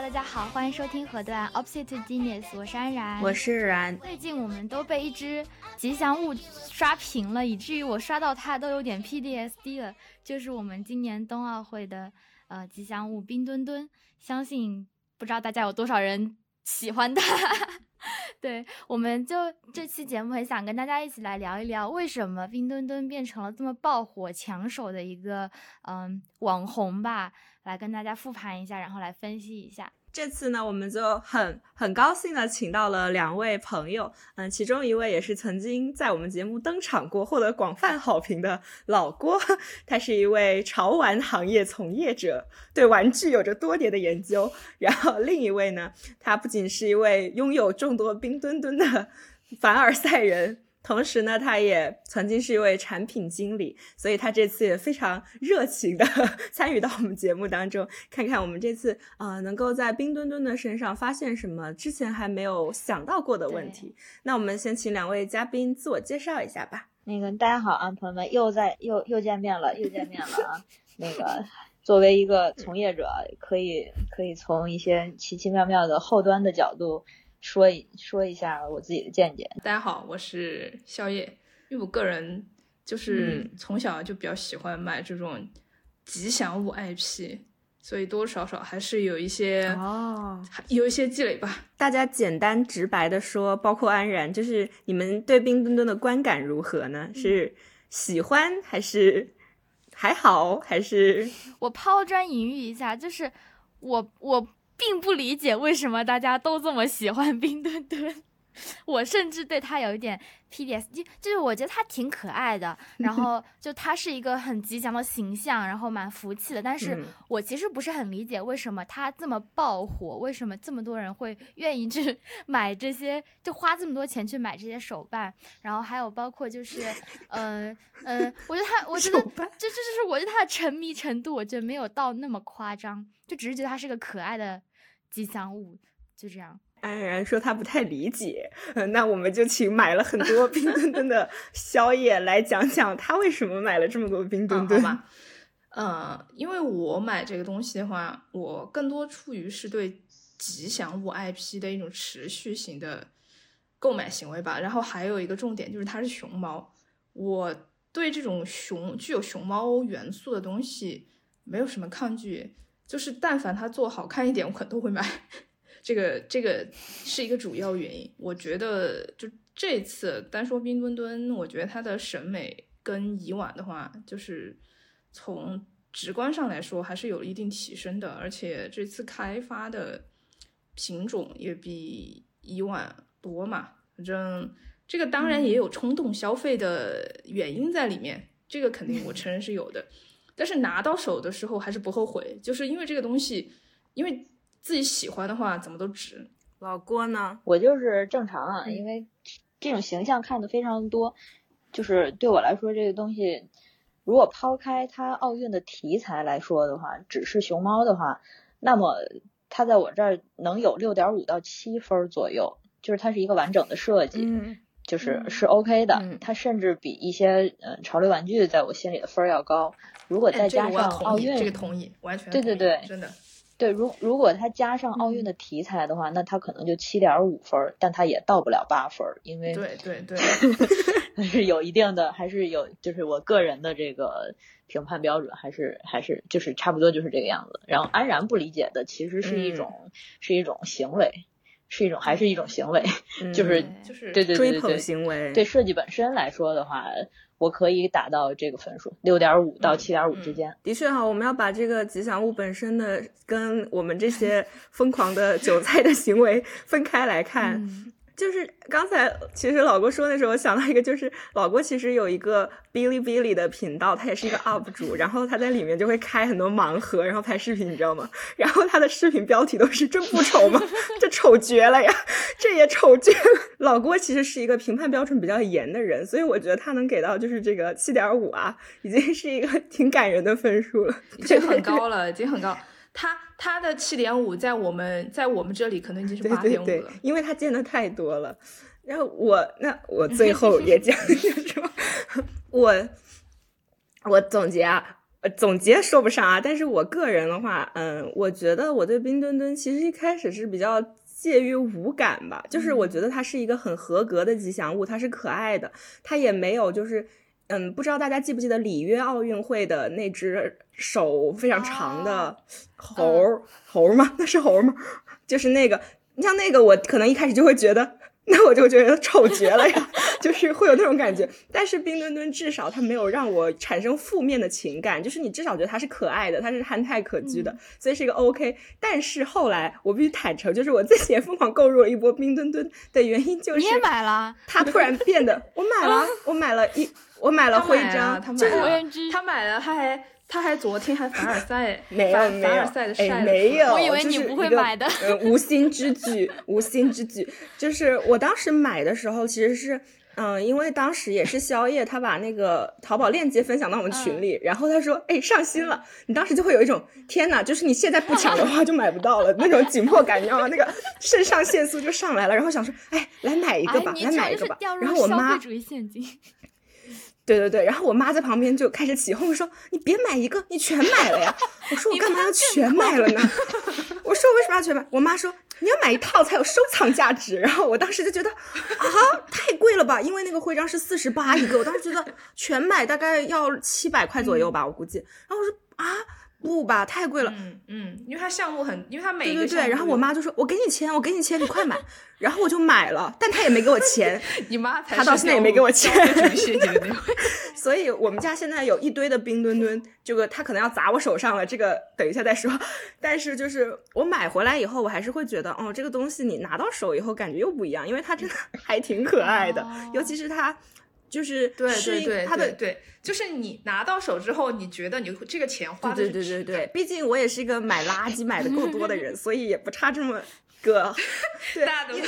大家好，欢迎收听河段 Opposite Genius，我是安然，我是然。最近我们都被一只吉祥物刷屏了，以至于我刷到它都有点 PDSD 了。就是我们今年冬奥会的呃吉祥物冰墩墩，相信不知道大家有多少人喜欢它。对，我们就这期节目很想跟大家一起来聊一聊，为什么冰墩墩变成了这么爆火抢手的一个嗯网红吧，来跟大家复盘一下，然后来分析一下。这次呢，我们就很很高兴的请到了两位朋友，嗯，其中一位也是曾经在我们节目登场过、获得广泛好评的老郭，他是一位潮玩行业从业者，对玩具有着多年的研究。然后另一位呢，他不仅是一位拥有众多冰墩墩的凡尔赛人。同时呢，他也曾经是一位产品经理，所以他这次也非常热情的 参与到我们节目当中，看看我们这次啊能够在冰墩墩的身上发现什么之前还没有想到过的问题。那我们先请两位嘉宾自我介绍一下吧。那个大家好啊，朋友们，又在又又见面了，又见面了啊。那个作为一个从业者，可以可以从一些奇奇妙妙的后端的角度。说一说一下我自己的见解。大家好，我是宵夜。因为我个人就是从小就比较喜欢买这种吉祥物 IP，所以多多少少还是有一些哦，有一些积累吧。大家简单直白的说，包括安然，就是你们对冰墩墩的观感如何呢？是喜欢还是还好？还是我抛砖引玉一下，就是我我。并不理解为什么大家都这么喜欢冰墩墩，我甚至对他有一点 PDS，就是我觉得他挺可爱的，然后就他是一个很吉祥的形象，然后蛮福气的。但是我其实不是很理解为什么他这么爆火，为什么这么多人会愿意去 买这些，就花这么多钱去买这些手办，然后还有包括就是，嗯嗯，我觉得他，我觉得这这就是我对他的沉迷程度，我觉得没有到那么夸张，就只是觉得他是个可爱的。吉祥物就这样，安然说他不太理解，那我们就请买了很多冰墩墩的宵夜来讲讲他为什么买了这么多冰墩墩吧。呃，因为我买这个东西的话，我更多出于是对吉祥物 IP 的一种持续性的购买行为吧。然后还有一个重点就是它是熊猫，我对这种熊具有熊猫元素的东西没有什么抗拒。就是但凡它做好看一点，我可能都会买。这个这个是一个主要原因。我觉得就这次单说冰墩墩，我觉得它的审美跟以往的话，就是从直观上来说还是有一定提升的。而且这次开发的品种也比以往多嘛。反正这个当然也有冲动消费的原因在里面，这个肯定我承认是有的。但是拿到手的时候还是不后悔，就是因为这个东西，因为自己喜欢的话，怎么都值。老郭呢？我就是正常啊，因为这种形象看的非常多，就是对我来说，这个东西如果抛开它奥运的题材来说的话，只是熊猫的话，那么它在我这儿能有六点五到七分左右，就是它是一个完整的设计。就是是 OK 的，它甚至比一些嗯潮流玩具在我心里的分儿要高。如果再加上奥运，这个同意，完全对对对，真的对。如如果它加上奥运的题材的话，那它可能就七点五分，但它也到不了八分，因为对对对，还 是有一定的，还是有，就是我个人的这个评判标准，还是还是就是差不多就是这个样子。然后安然不理解的，其实是一种是一种行为。是一种，还是一种行为，就是就是对对对对追捧行为。对设计本身来说的话，我可以打到这个分数，六点五到七点五之间。的确哈，我们要把这个吉祥物本身的跟我们这些疯狂的韭菜的行为分开来看。就是刚才其实老郭说的时候，我想到一个，就是老郭其实有一个哔哩哔哩的频道，他也是一个 UP 主，然后他在里面就会开很多盲盒，然后拍视频，你知道吗？然后他的视频标题都是“这不丑吗？这丑绝了呀，这也丑绝了。”老郭其实是一个评判标准比较严的人，所以我觉得他能给到就是这个七点五啊，已经是一个 挺感人的分数了，已经很高了，已经很高。他他的七点五在我们在我们这里可能已经是八点五了，因为他见的太多了。然后我那我最 后也讲一下，我我总结啊，呃，总结说不上啊，但是我个人的话，嗯，我觉得我对冰墩墩其实一开始是比较介于无感吧，就是我觉得它是一个很合格的吉祥物，它是可爱的，它也没有就是，嗯，不知道大家记不记得里约奥运会的那只手非常长的猴猴吗？那是猴吗？就是那个，你像那个，我可能一开始就会觉得。那我就觉得丑 绝了呀，就是会有那种感觉。但是冰墩墩至少它没有让我产生负面的情感，就是你至少觉得它是可爱的，它是憨态可掬的，所以是一个 OK。但是后来我必须坦诚，就是我自己也疯狂购入了一波冰墩墩的原因就是，你也买了？它突然变得，我买了，我买了一，我买了徽章，他买了，他买了，他还。他还昨天还凡尔赛，没有没有，哎没有，我以为你不会买的，呃，无心之举，无心之举，就是我当时买的时候其实是，嗯，因为当时也是宵夜，他把那个淘宝链接分享到我们群里，然后他说，哎，上新了，你当时就会有一种天呐，就是你现在不抢的话就买不到了那种紧迫感，你知道吗？那个肾上腺素就上来了，然后想说，哎，来买一个吧，来买一个吧，然后我妈。对对对，然后我妈在旁边就开始起哄说：“你别买一个，你全买了呀！”我说：“我干嘛要全买了呢？”我说：“我为什么要全买？”我妈说：“你要买一套才有收藏价值。”然后我当时就觉得啊，太贵了吧？因为那个徽章是四十八一个，我当时觉得全买大概要七百块左右吧，我估计。然后我说：“啊。”不吧，太贵了。嗯嗯，因为它项目很，因为它每对对对。然后我妈就说：“我给你钱，我给你钱，你快买。”然后我就买了，但她也没给我钱。你妈才她到现在也没给我钱。所以我们家现在有一堆的冰墩墩，这个她可能要砸我手上了。这个等一下再说。但是就是我买回来以后，我还是会觉得，哦，这个东西你拿到手以后感觉又不一样，因为它真的 还挺可爱的，尤其是它。就是对对对，他的对，就是你拿到手之后，你觉得你这个钱花的对对对对，毕竟我也是一个买垃圾买的够多的人，所以也不差这么。个，大家都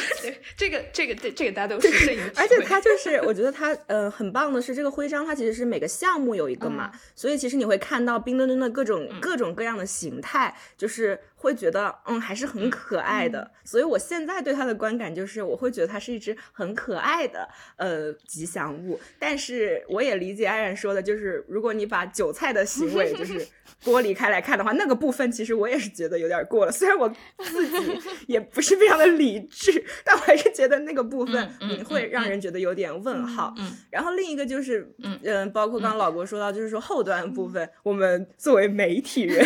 这个这个这这个大家都是这而且它就是，我觉得它呃很棒的是这个徽章，它其实是每个项目有一个嘛，所以其实你会看到冰墩墩的各种各种各样的形态，就是会觉得嗯还是很可爱的。所以我现在对它的观感就是，我会觉得它是一只很可爱的呃吉祥物。但是我也理解安然说的，就是如果你把韭菜的行为就 是。剥离开来看的话，那个部分其实我也是觉得有点过了。虽然我自己 也不是非常的理智，但我还是觉得那个部分你会让人觉得有点问号。嗯，然后另一个就是嗯嗯，包括刚刚老郭说到，就是说后端部分，我们作为媒体人，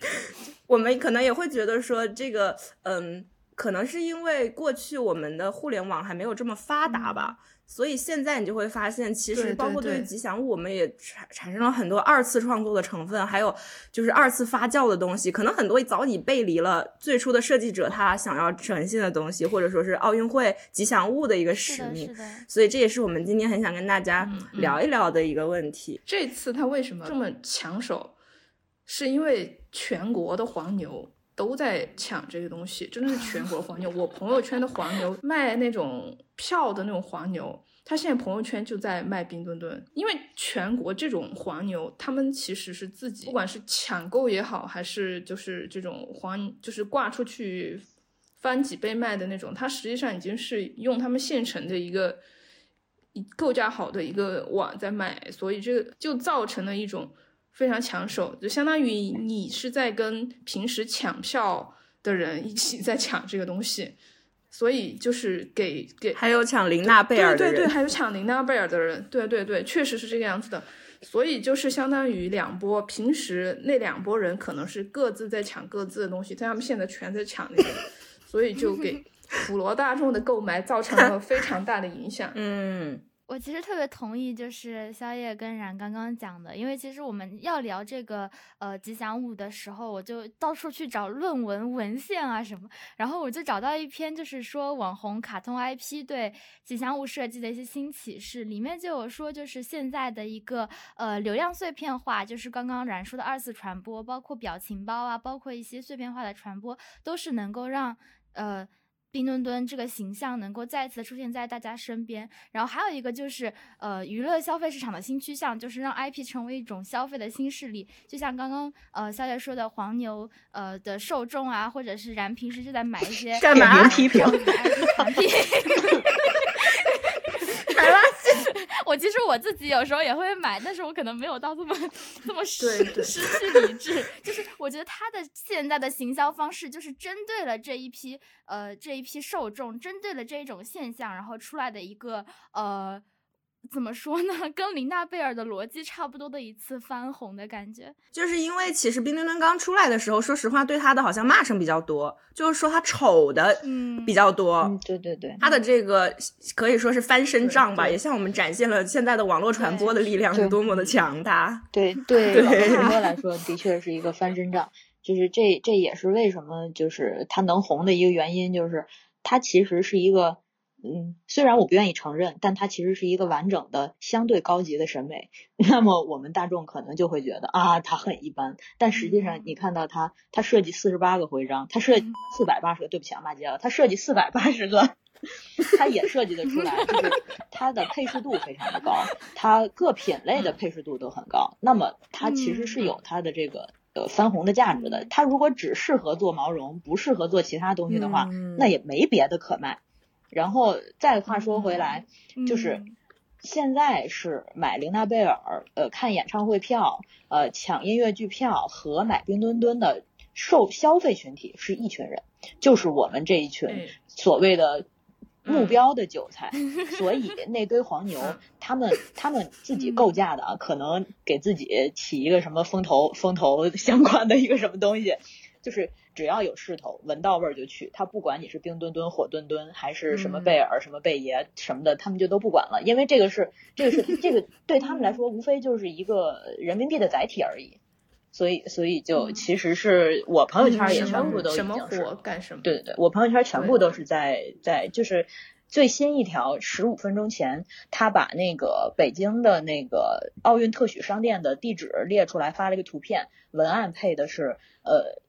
我们可能也会觉得说这个嗯，可能是因为过去我们的互联网还没有这么发达吧。所以现在你就会发现，其实包括对于吉祥物，我们也产产生了很多二次创作的成分，还有就是二次发酵的东西。可能很多早已背离了最初的设计者他想要呈现的东西，或者说是奥运会吉祥物的一个使命。所以这也是我们今天很想跟大家聊一聊的一个问题。这次他为什么这么抢手？是因为全国的黄牛。都在抢这个东西，真的是全国黄牛。我朋友圈的黄牛卖那种票的那种黄牛，他现在朋友圈就在卖冰墩墩。因为全国这种黄牛，他们其实是自己，不管是抢购也好，还是就是这种黄，就是挂出去翻几倍卖的那种，他实际上已经是用他们现成的一个构架好的一个网在卖，所以这个就造成了一种。非常抢手，就相当于你是在跟平时抢票的人一起在抢这个东西，所以就是给给还有抢琳娜贝尔的人，对对对，还有抢琳娜贝尔的人，对对对，确实是这个样子的。所以就是相当于两波，平时那两波人可能是各自在抢各自的东西，但他们现在全在抢那个，所以就给普罗大众的购买造成了非常大的影响。嗯。我其实特别同意，就是宵夜跟冉刚刚讲的，因为其实我们要聊这个呃吉祥物的时候，我就到处去找论文文献啊什么，然后我就找到一篇，就是说网红卡通 IP 对吉祥物设计的一些新启示，里面就有说，就是现在的一个呃流量碎片化，就是刚刚冉说的二次传播，包括表情包啊，包括一些碎片化的传播，都是能够让呃。冰墩墩这个形象能够再次出现在大家身边，然后还有一个就是，呃，娱乐消费市场的新趋向，就是让 IP 成为一种消费的新势力。就像刚刚呃肖姐说的，黄牛呃的受众啊，或者是然平时就在买一些 干嘛。我其实我自己有时候也会买，但是我可能没有到这么这么失失去理智。就是我觉得他的现在的行销方式，就是针对了这一批呃这一批受众，针对了这一种现象，然后出来的一个呃。怎么说呢？跟琳娜贝尔的逻辑差不多的一次翻红的感觉，就是因为其实冰墩墩刚出来的时候，说实话对他的好像骂声比较多，就是说他丑的嗯比较多。嗯，对对对，他的这个可以说是翻身仗吧，对对也向我们展现了现在的网络传播的力量是多么的强大。对对 对网络传播来说，的确是一个翻身仗。就是这这也是为什么就是他能红的一个原因，就是他其实是一个，嗯，虽然我不愿意承认，但它其实是一个完整的、相对高级的审美。那么我们大众可能就会觉得啊，它很一般。但实际上，你看到它，它设计四十八个徽章，它设计四百八十个，对不起啊，骂街了，它设计四百八十个。它也设计得出来，就是它的配饰度非常的高，它各品类的配饰度都很高。那么它其实是有它的这个呃翻红的价值的。它如果只适合做毛绒，不适合做其他东西的话，嗯那也没别的可卖。然后再话说回来，就是嗯现在是买玲娜贝尔，呃，看演唱会票，呃，抢音乐剧票和买冰墩墩的受消费群体是一群人，就是我们这一群所谓的目嗯标的韭菜。所以那堆黄牛嗯，他们 他们自己构架的啊，可能给自己起一个什么风投风投相关的一个什么东西，就是只要有势头，闻到味儿就去。他不管你是冰墩墩、火墩墩，还是什么嗯贝尔、什么贝爷什么的，他们就都不管了，因为这个是这个是这个 对他们来说，无非就是一个人民币的载体而已。所以，所以就嗯其实是我朋友圈也全部都什么火干什么？对对对，我朋友圈全部都是在在就是最新一条，十五分钟前，他把那个北京的那个奥运特许商店的地址列出来，发了一个图片，文案配的是呃。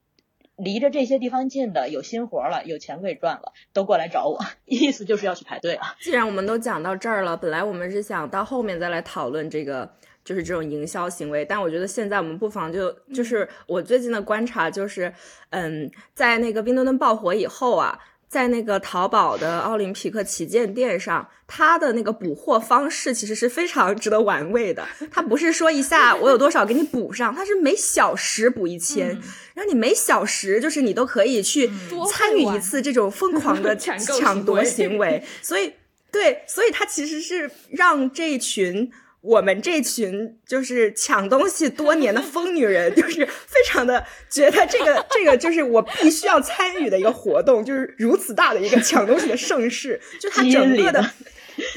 离着这些地方近的有新活了，有钱可以赚了，都过来找我，意思就是要去排队啊。既然我们都讲到这儿了，本来我们是想到后面再来讨论这个，就是这种营销行为，但我觉得现在我们不妨就就是我最近的观察就是，嗯，在那个冰墩墩爆火以后啊。在那个淘宝的奥林匹克旗舰店上，它的那个补货方式其实是非常值得玩味的。它不是说一下我有多少给你补上，它是每小时补一千、嗯然后你每小时就是你都可以去参与一次这种疯狂的 抢夺行为行为，所以对，所以它其实是让这群我们这群就是抢东西多年的疯女人，就是非常的觉得这个这个就是我必须要参与的一个活动，就是如此大的一个抢东西的盛世，就它整个的。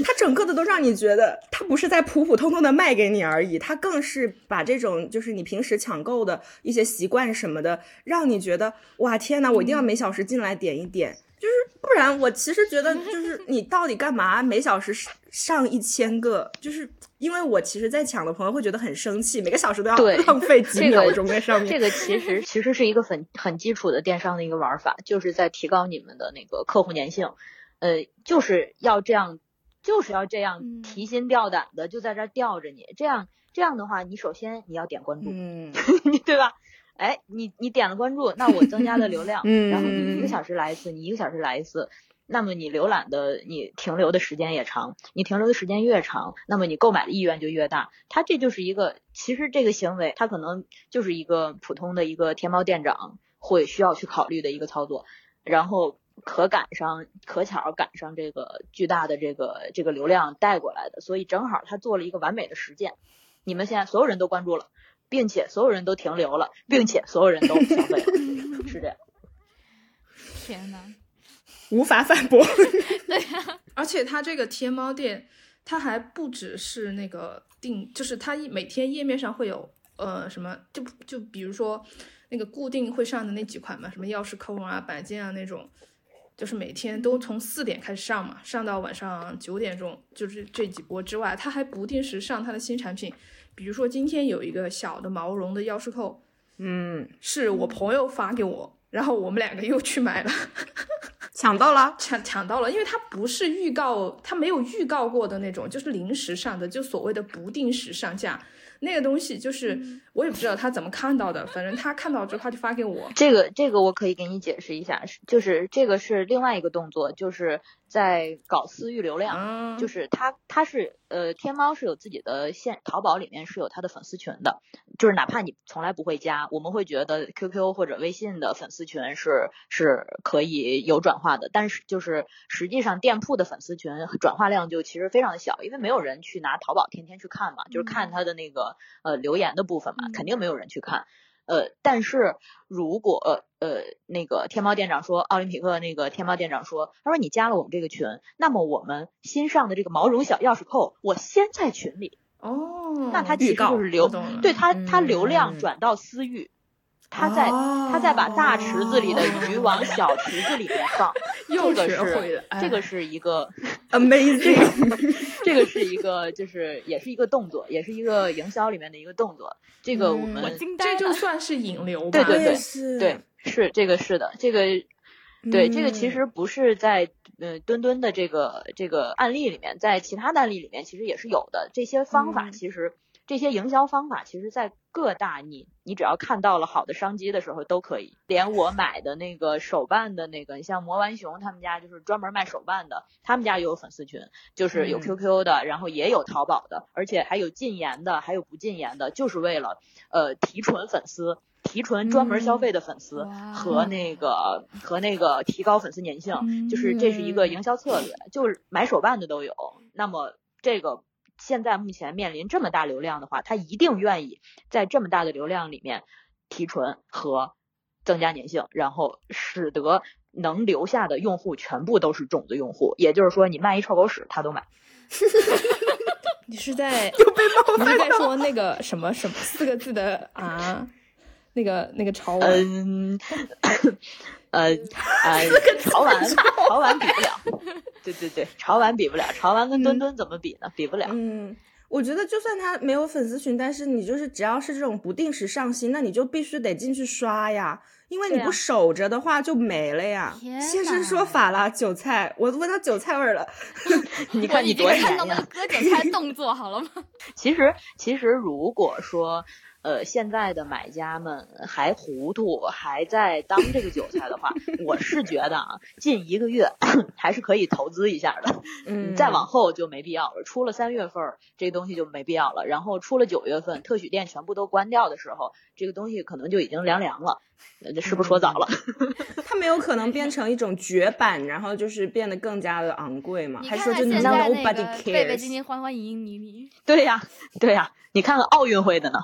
它整个的都让你觉得，它不是在普普通通的卖给你而已，它更是把这种就是你平时抢购的一些习惯什么的，让你觉得哇天呐，我一定要每小时进来点一点，就是不然我其实觉得就是你到底干嘛每小时上一千个，就是因为我其实，在抢的朋友会觉得很生气，每个小时都要对 浪费几这个秒钟在上面。这个其实其实是一个很很基础的电商的一个玩法，就是在提高你们的那个客户粘性，呃，就是要这样，就是要这样嗯提心吊胆的就在这儿吊着你，这样这样的话，你首先你要点关注，嗯，对吧？哎，你你点了关注，那我增加了流量，嗯然后你一个小时来一次，你一个小时来一次，那么你浏览的你停留的时间也长，你停留的时间越长，那么你购买的意愿就越大。他这就是一个，其实这个行为他可能就是一个普通的一个天猫店长会需要去考虑的一个操作，然后可赶上可巧赶上这个巨大的这个这个流量带过来的，所以正好他做了一个完美的实践。你们现在所有人都关注了。并且所有人都停留了，并且所有人都消费了，是这样。天呐，无法反驳。对而且它这个天猫店，它还不只是那个定，就是它一每天页面上会有呃什么，就就比如说那个固定会上的那几款嘛，什么钥匙扣啊、摆件啊那种，就是每天都从四点开始上嘛，上到晚上九点钟，就是这几波之外，他还不定时上他的新产品，比如说今天有一个小的毛绒的钥匙扣，嗯，是我朋友发给我，然后我们两个又去买了。抢到了。抢抢到了，因为它不是预告，它没有预告过的那种，就是临时上的，就所谓的不定时上架那个东西，就是我也不知道他怎么看到的，反正他看到之后他就发给我。这个这个我可以给你解释一下，是就是这个是另外一个动作，就是在搞私域流量，嗯，就是他他是呃天猫是有自己的线，淘宝里面是有他的粉丝群的，就是哪怕你从来不会加，我们会觉得 QQ 或者微信的粉丝群是是可以有转化的，但是就是实际上店铺的粉丝群转化量就其实非常的小，因为没有人去拿淘宝天天去看嘛，就是看他的那个呃留言的部分嘛，肯定没有人去看。呃，但是如果呃呃那个天猫店长说，奥林匹克那个天猫店长说，他说你加了我们这个群，那么我们新上的这个毛绒小钥匙扣，我先在群里，哦，那他其实就是流，对他他流量转到私域，他在他在把大池子里的鱼往小池子里面放，又这个是学会了，这个是一个 amazing，这个是一个就是也是一个动作，也是一个营销里面的一个动作。这个我嗯们我这。就算是引流吧，对对对是对，是这个是的，这个对这个其嗯实不是在呃墩墩的这个这个案例里面，在其他的案例里面其实也是有的。这些方法嗯其实、这些营销方法，其实在各大你你只要看到了好的商机的时候都可以。连我买的那个手办的那个，你像魔玩熊他们家就是专门卖手办的，他们家也有粉丝群，就是有嗯 QQ 的，然后也有淘宝的，而且还有禁言的，还有不禁言的，就是为了呃提纯粉丝。提纯专门消费的粉丝和那个、和那个提高粉丝粘性，就是这是一个营销策略，就是买手办的都有。那么这个现在目前面临这么大流量的话，他一定愿意在这么大的流量里面提纯和增加粘性，然后使得能留下的用户全部都是种子用户。也就是说，你卖一臭狗屎，他都买。你是在你是在说那个什么什么四个字的啊？那个那个潮玩，嗯，呃呃，潮玩潮玩比不了，对对对，潮玩比不了，潮玩跟墩墩怎么比呢？比不了。嗯，我觉得就算他没有粉丝群，但是你就是只要是这种不定时上新，那你就必须得进去刷呀，因为你不守着的话就没了呀。现身呐说法了，韭菜，我闻到韭菜味儿了。你我已经看你多看到那个黏呀！割韭菜动作好了吗？其实其实如果说。呃，现在的买家们还糊涂，还在当这个韭菜的话，我是觉得啊，近一个月还是可以投资一下的。嗯，再往后就没必要了。出了三月份儿，这个东西就没必要了。然后出了九月份，特许店全部都关掉的时候，这个东西可能就已经凉凉了。呃这是不是说早了？它没有可能变成一种绝版，然后就是变得更加的昂贵嘛？还是说就看看现在那 nobody 个贝贝 cares？今天欢欢迎迎你你，对呀，对呀，你看看奥运会的呢。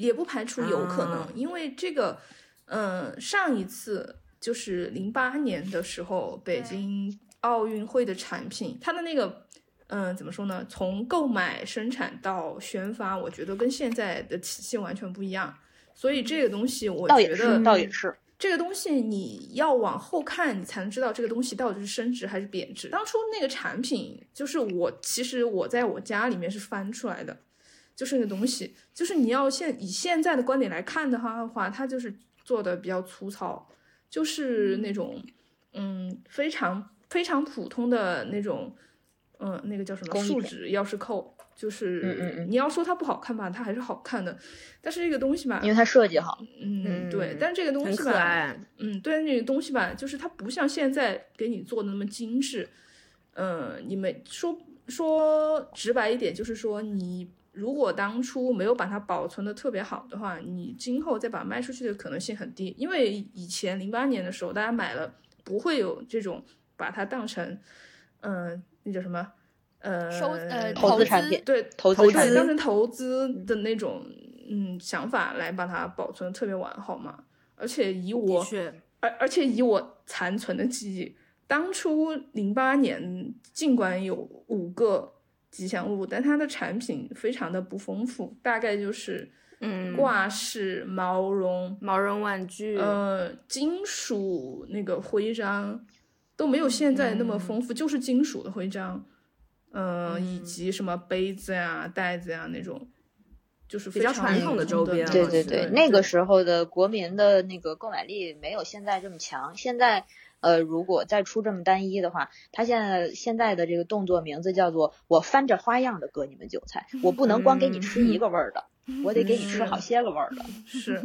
也不排除有可能，啊因为这个，嗯、上一次就是零八年的时候，北京奥运会的产品，它的那个，嗯、怎么说呢？从购买、生产到宣发，我觉得跟现在的体系完全不一样。所以这个东西，我觉倒也是，得倒也是。这个东西你要往后看，你才能知道这个东西到底是升值还是贬值。当初那个产品，就是我其实我在我家里面是翻出来的，就是那个东西，就是你要现以现在的观点来看的话的话，它就是做的比较粗糙，就是那种嗯非常非常普通的那种嗯那个叫什么树脂钥匙扣。就是你要说它不好看吧，它还是好看的，但是这个东西吧，因为它设计好。嗯，对嗯，但这个东西吧，嗯，对，那个东西吧，就是它不像现在给你做的那么精致。嗯，你们说说直白一点，就是说你如果当初没有把它保存的特别好的话，你今后再把它卖出去的可能性很低，因为以前零八年的时候，大家买了不会有这种把它当成，嗯，那叫什么？呃，收呃投资产品对，投资对产品当成投资的那种嗯想法来把它保存得特别完好嘛。而且以我，而而且以我残存的记忆，当初零八年尽管有五个吉祥物，但它的产品非常的不丰富，大概就是嗯，挂饰、毛绒、毛绒玩具，呃金属那个徽章都没有现在那么丰富，就是金属的徽章，呃，以及什么杯子呀、袋子呀那种。就是比较非常传统的周边对对对，那个时候的国民的那个购买力没有现在这么强。现在，呃，如果再出这么单一的话，他现在现在的这个动作名字叫做“我翻着花样的割你们韭菜 ”，我不能光给你吃一个味儿的，我得给你吃好些个味儿的。是，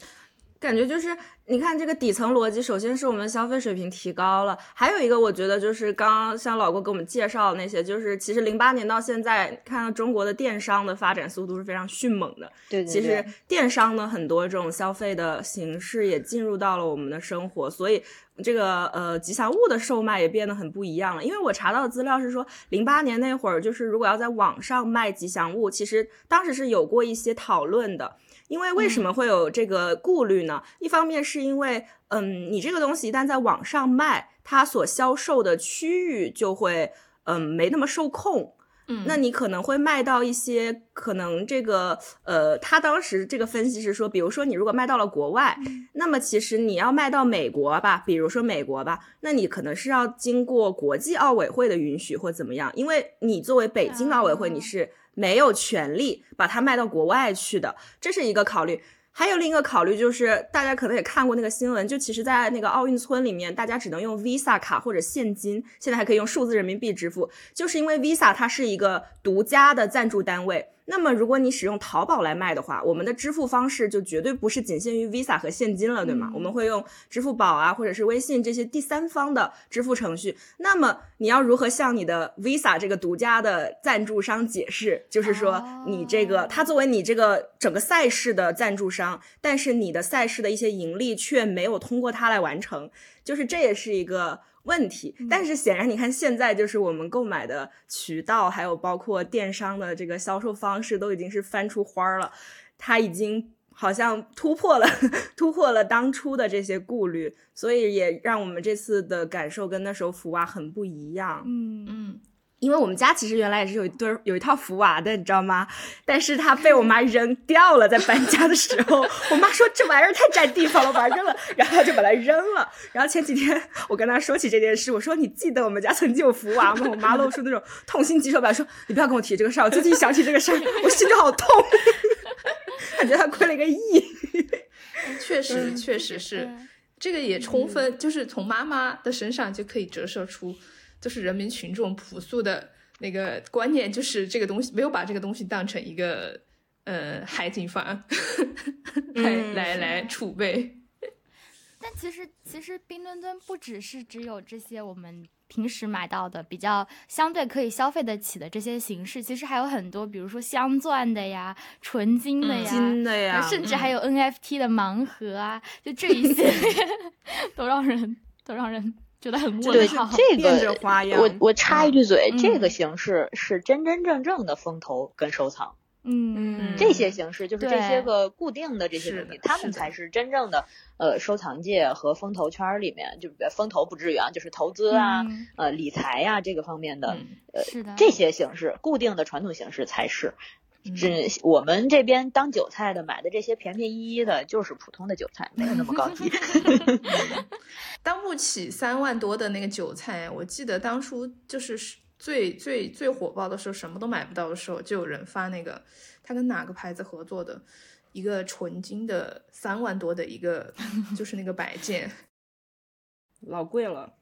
感觉就是你看这个底层逻辑，首先是我们消费水平提高了，还有一个我觉得就是刚刚像老郭给我们介绍的那些，就是其实零八年到现在，看到中国的电商的发展速度是非常迅猛的。对对其实电商的，很多这种消费的形式也进入到了我们的生活，所以这个呃吉祥物的售卖也变得很不一样了。因为我查到的资料是说，零八年那会儿，就是如果要在网上卖吉祥物，其实当时是有过一些讨论的。因为为什么会有这个顾虑呢？一方面是因为，嗯，你这个东西一旦在网上卖，它所销售的区域就会，嗯，没那么受控。嗯，那你可能会卖到一些可能这个呃，他当时这个分析是说，比如说你如果卖到了国外，那么其实你要卖到美国吧，比如说美国吧，那你可能是要经过国际奥委会的允许或怎么样，因为你作为北京奥委会，你是没有权利把它卖到国外去的，这是一个考虑。还有另一个考虑就是，大家可能也看过那个新闻，就其实，在那个奥运村里面，大家只能用 Visa 卡或者现金，现在还可以用数字人民币支付，就是因为 Visa 它是一个独家的赞助单位。那么，如果你使用淘宝来卖的话，我们的支付方式就绝对不是仅限于 Visa 和现金了，对吗？嗯我们会用支付宝啊，或者是微信这些第三方的支付程序。那么，你要如何向你的 Visa 这个独家的赞助商解释？就是说，你这个哦它作为你这个整个赛事的赞助商，但是你的赛事的一些盈利却没有通过它来完成，就是这也是一个问题。但是显然，你看现在就是我们购买的渠道，还有包括电商的这个销售方式，都已经是翻出花儿了，它已经。好像突破了，突破了当初的这些顾虑，所以也让我们这次的感受跟那时候福娃很不一样。嗯嗯，因为我们家其实原来也是有一对儿有一套福娃的，你知道吗？但是它被我妈扔掉了，在搬家的时候，我妈说这玩意儿太占地方了，把它扔了，然后她就把它扔了。然后前几天我跟她说起这件事，我说你记得我们家曾经有福娃吗？我妈露出那种痛心疾首表情，说你不要跟我提这个事儿，我最近想起这个事儿，我心里好痛，感觉她亏了一个亿。确实确实是。嗯这个也充分就是从妈妈的身上就可以折射出，就是人民群众朴素的那个观念，就是这个东西没有把这个东西当成一个呃海景房来、嗯来来储备。但其实其实冰墩墩不只是只有这些我们平时买到的比较相对可以消费得起的这些形式，其实还有很多，比如说镶钻的呀、纯金的嗯呀，金的呀，甚至还有 NFT 的盲盒啊，就这一系列 都让人都让人觉得很对问号。这变着个花样我我插一句嘴，嗯这个形式是真真正正的风投跟收藏。嗯，这些形式就是这些个固定的这些东西，他们才是真正的呃收藏界和风投圈儿里面，就风投不至于啊，就是投资啊、嗯呃理财呀、这个方面的、嗯呃是的，这些形式，固定的传统形式才是。嗯是我们这边当韭菜的买的这些便便宜宜的，就是普通的韭菜，没有那么高级。当不起三万多的那个韭菜，我记得当初就是最最最火爆的时候，什么都买不到的时候，就有人发那个他跟哪个牌子合作的一个纯金的三万多的一个，就是那个摆件。老贵了。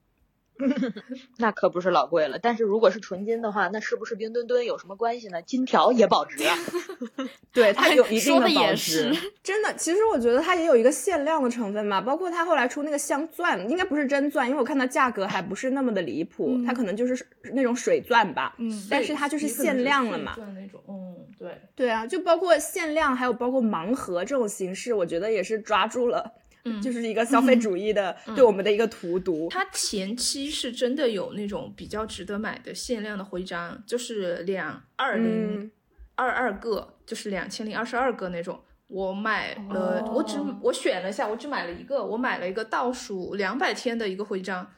那可不是老贵了，但是如果是纯金的话，那是不是冰墩墩有什么关系呢？金条也保值啊。对，它有一定的保值是。真的，其实我觉得它也有一个限量的成分嘛，包括它后来出那个镶钻，应该不是真钻，因为我看它价格还不是那么的离谱，嗯它可能就是那种水钻吧。嗯但是它就是限量了嘛对那种，嗯，对，对啊，就包括限量，还有包括盲盒这种形式，我觉得也是抓住了，嗯。就是一个消费主义的、对我们的一个荼毒。它前期是真的有那种比较值得买的限量的徽章，就是两二零嗯。二二个，就是两千零二十二个那种。我买了，哦我只我选了一下，我只买了一个，我买了一个倒数两百天的一个徽章，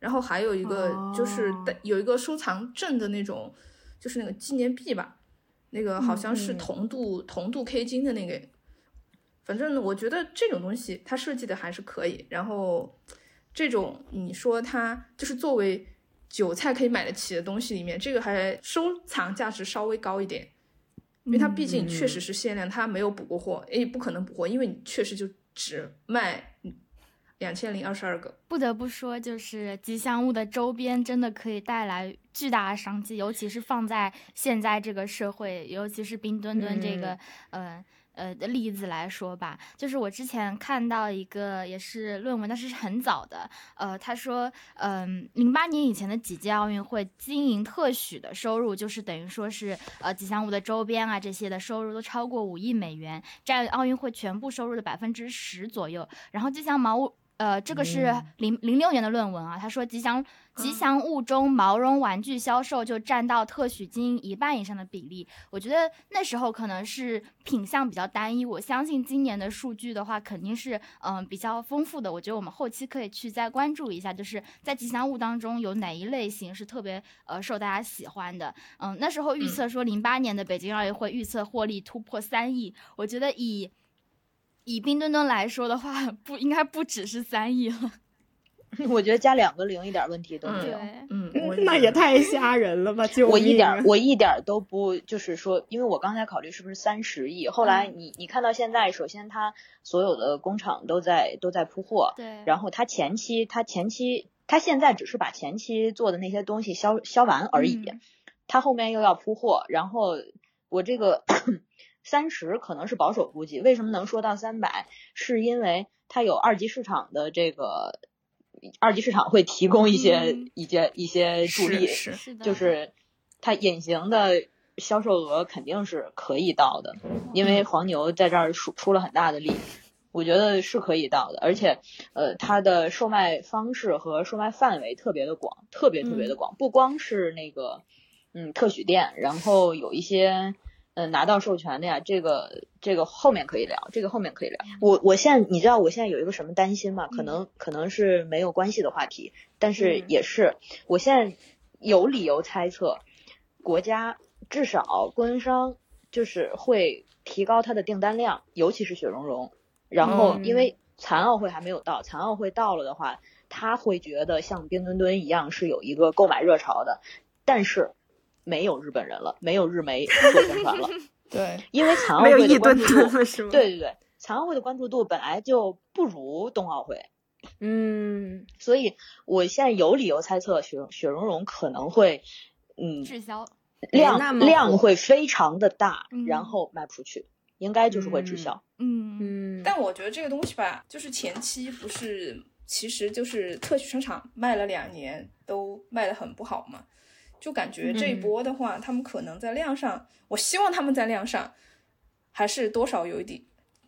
然后还有一个就是哦。有一个收藏证的那种，就是那个纪念币吧，那个好像是嗯。铜镀铜镀 K 金的那个，反正我觉得这种东西它设计的还是可以。然后这种你说它就是作为韭菜可以买得起的东西里面，这个还收藏价值稍微高一点，因为它毕竟确实是限量，它没有补过货，也不可能补货，因为你确实就只卖两千零二十二个。不得不说，就是吉祥物的周边真的可以带来巨大的商机，尤其是放在现在这个社会，尤其是冰墩墩这个，呃呃例子来说吧，就是我之前看到一个也是论文，但是是很早的，呃，他说，嗯，零八年以前的几届奥运会经营特许的收入，就是等于说是呃吉祥物的周边啊这些的收入都超过五亿美元，占奥运会全部收入的百分之十左右。然后吉祥毛呃，这个是零零六年的论文啊。他说，吉祥吉祥物中毛绒玩具销售就占到特许经营一半以上的比例。我觉得那时候可能是品相比较单一。我相信今年的数据的话，肯定是嗯比较丰富的。我觉得我们后期可以去再关注一下，就是在吉祥物当中有哪一类型是特别呃受大家喜欢的。嗯，那时候预测说零八年的北京奥运会预测获利突破三亿。我觉得以以冰墩墩来说的话，不应该不只是三亿了。我觉得加两个零一点问题都没有。嗯，那也太吓人了吧！就我一点我一点都不就是说，因为我刚才考虑是不是三十亿，后来你你看到现在，首先它所有的工厂都在都在铺货，对，然后它前期它前期它现在只是把前期做的那些东西销销完而已，它后面又要铺货，然后我这个。三十可能是保守估计，为什么能说到三百？是因为它有二级市场的这个二级市场会提供一些一些一些助力，是就是它隐形的销售额肯定是可以到的，因为黄牛在这儿出出了很大的力，我觉得是可以到的，而且呃它的售卖方式和售卖范围特别的广，特别特别的广，不光是那个嗯特许店，然后有一些。嗯，拿到授权的呀，这个这个后面可以聊，这个后面可以聊。我我现在你知道我现在有一个什么担心吗？可能可能是没有关系的话题，但是也是，我现在有理由猜测，国家至少供应商就是会提高它的订单量，尤其是雪融融。然后因为残奥会还没有到，残奥会到了的话，他会觉得像冰墩墩一样是有一个购买热潮的，但是。没有日本人了，没有日媒做宣传了。对，因为残奥会的关注度，对对对，残奥会的关注度本来就不如冬奥会。嗯，所以我现在有理由猜测雪雪融融可能会，嗯，滞销量量会非常的大，然后卖不出去，应该就是会滞销。嗯嗯，但我觉得这个东西吧，就是前期不是，其实就是特许商场卖了两年都卖的很不好嘛。就感觉这一波的话，他们可能在量上，我希望他们在量上还是多少有一点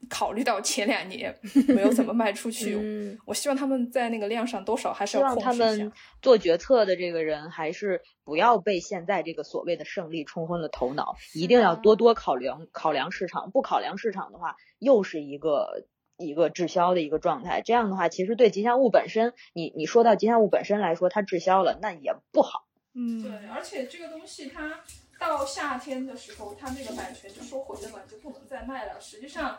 考虑到前两年没有怎么卖出去，我希望他们在那个量上多少还是要控制一下。他们做决策的这个人还是不要被现在这个所谓的胜利冲昏了头脑，一定要多多考量考量市场。不考量市场的话，又是一个一个滞销的一个状态。这样的话，其实对吉祥物本身，你你说到吉祥物本身来说，它滞销了，那也不好。嗯，对，而且这个东西它到夏天的时候，它那个版权就收回了嘛，就不能再卖了。实际上，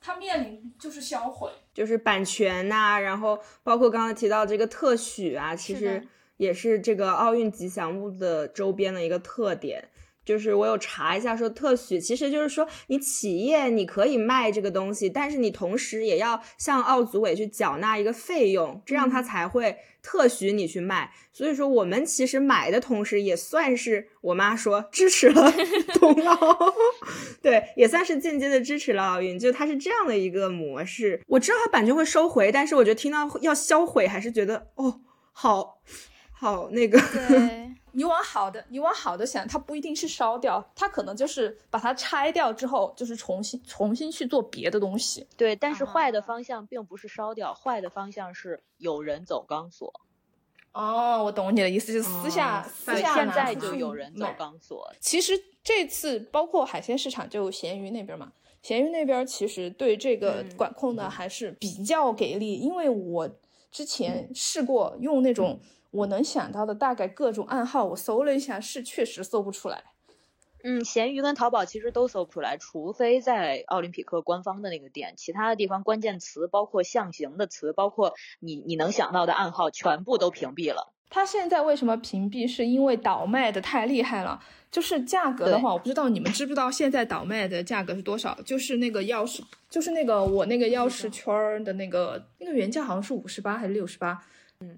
它面临就是销毁，就是版权呐，然后包括刚才提到这个特许啊，其实也是这个奥运吉祥物的周边的一个特点。就是我有查一下，说特许其实就是说你企业你可以卖这个东西，但是你同时也要向奥组委去缴纳一个费用，这样他才会特许你去卖。所以说我们其实买的同时也算是我妈说支持了 冬奥，对，也算是间接的支持了奥运。就它是这样的一个模式。我知道它版权会收回，但是我觉得听到要销毁，还是觉得哦，好好那个。对。你往好的，你往好的想，它不一定是烧掉，它可能就是把它拆掉之后，就是重新重新去做别的东西。对，但是坏的方向并不是烧掉，坏的方向是有人走钢索。哦，我懂你的意思，就是私下私下现在就有人走钢索。其实这次包括海鲜市场，就咸鱼那边嘛，咸鱼那边其实对这个管控的还是比较给力，因为我之前试过用那种。我能想到的大概各种暗号，我搜了一下，是确实搜不出来。嗯，闲鱼跟淘宝其实都搜不出来，除非在奥林匹克官方的那个店，其他的地方关键词，包括象形的词，包括你你能想到的暗号，全部都屏蔽了。它现在为什么屏蔽？是因为倒卖的太厉害了。就是价格的话，我不知道你们知不知道现在倒卖的价格是多少？就是那个钥匙，就是那个我那个钥匙圈的那个那个原价好像是五十八还是六十八。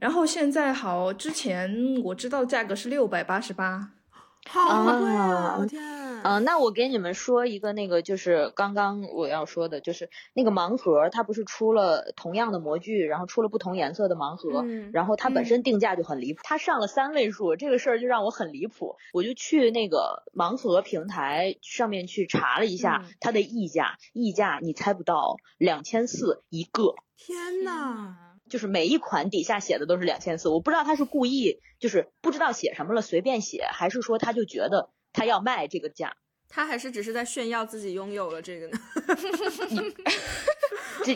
然后现在好，之前我知道价格是六百八十八，好贵啊！我天，嗯，那我给你们说一个那个，就是刚刚我要说的，就是那个盲盒，它不是出了同样的模具，然后出了不同颜色的盲盒，嗯然后它本身定价就很离谱，它上了三位数，这个事儿就让我很离谱，我就去那个盲盒平台上面去查了一下嗯。它的溢价，溢价你猜不到，两千四一个。天呐，就是每一款底下写的都是两千四，我不知道他是故意就是不知道写什么了随便写，还是说他就觉得他要卖这个价。他还是只是在炫耀自己拥有了这个呢？这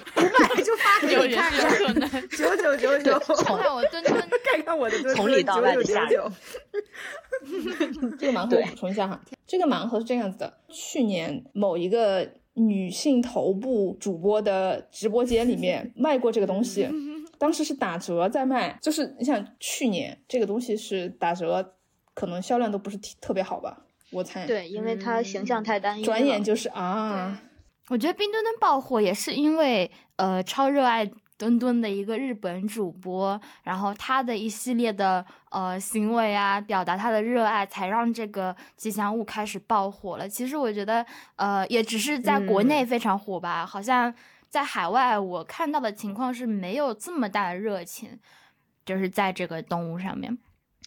就发给你看有可能。九九九九，看看我墩墩，看看我的墩墩，从里到外的吓人9999这个盲盒对我补充一下哈，这个盲盒是这样子的：去年某一个女性头部主播的直播间里面卖过这个东西，当时是打折在卖，就是你想去年这个东西是打折，可能销量都不是挺特别好吧，我猜。，对，因为它形象太单一了。转眼就是啊，我觉得冰墩墩爆火也是因为呃超热爱墩墩的一个日本主播，然后他的一系列的呃行为啊，表达他的热爱，才让这个吉祥物开始爆火了。其实我觉得呃也只是在国内非常火吧，好像在海外我看到的情况是没有这么大的热情，就是在这个动物上面。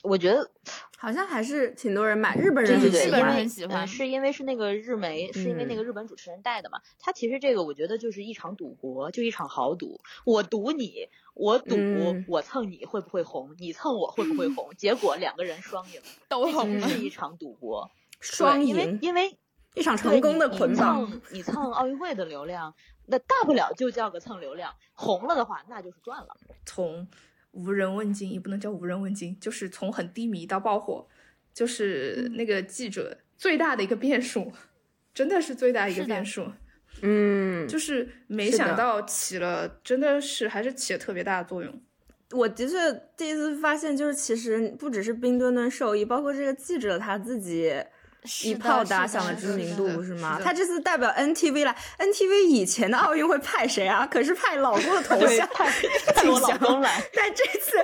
我觉得好像还是挺多人买，日本人对对对，日本人因为很喜欢呃是因为是那个日媒，是因为那个嗯日本主持人带的嘛。他其实这个我觉得就是一场赌博，就一场豪赌。我赌你，我赌、嗯我蹭你会不会红，你蹭我会不会红，结果两个人双赢，都红了是一场赌博。双赢因为赢，因为一场成功的捆绑。你蹭你蹭奥运会的流量，那大不了就叫个蹭流量，红了的话那就是赚了。从无人问津也不能叫无人问津，就是从很低迷到爆火，就是那个记者最大的一个变数，真的是最大一个变数。嗯，就是没想到起了，真的是还是起了特别大的作用。我的确第一次发现，就是其实不只是冰墩墩受益，包括这个记者他自己一炮打响了知名度，是吗？他这次代表 NTV 来，NTV 以前的奥运会派谁啊？可是派老郭的头像，派派我老公来，但这次。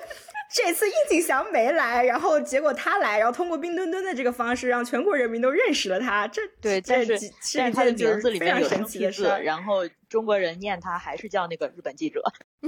这次应景祥没来，然后结果他来，然后通过冰墩墩的这个方式，让全国人民都认识了他。这对，这但是但是他的名字里非常神面有生僻字，奇的事。然后中国人念他还是叫那个日本记者。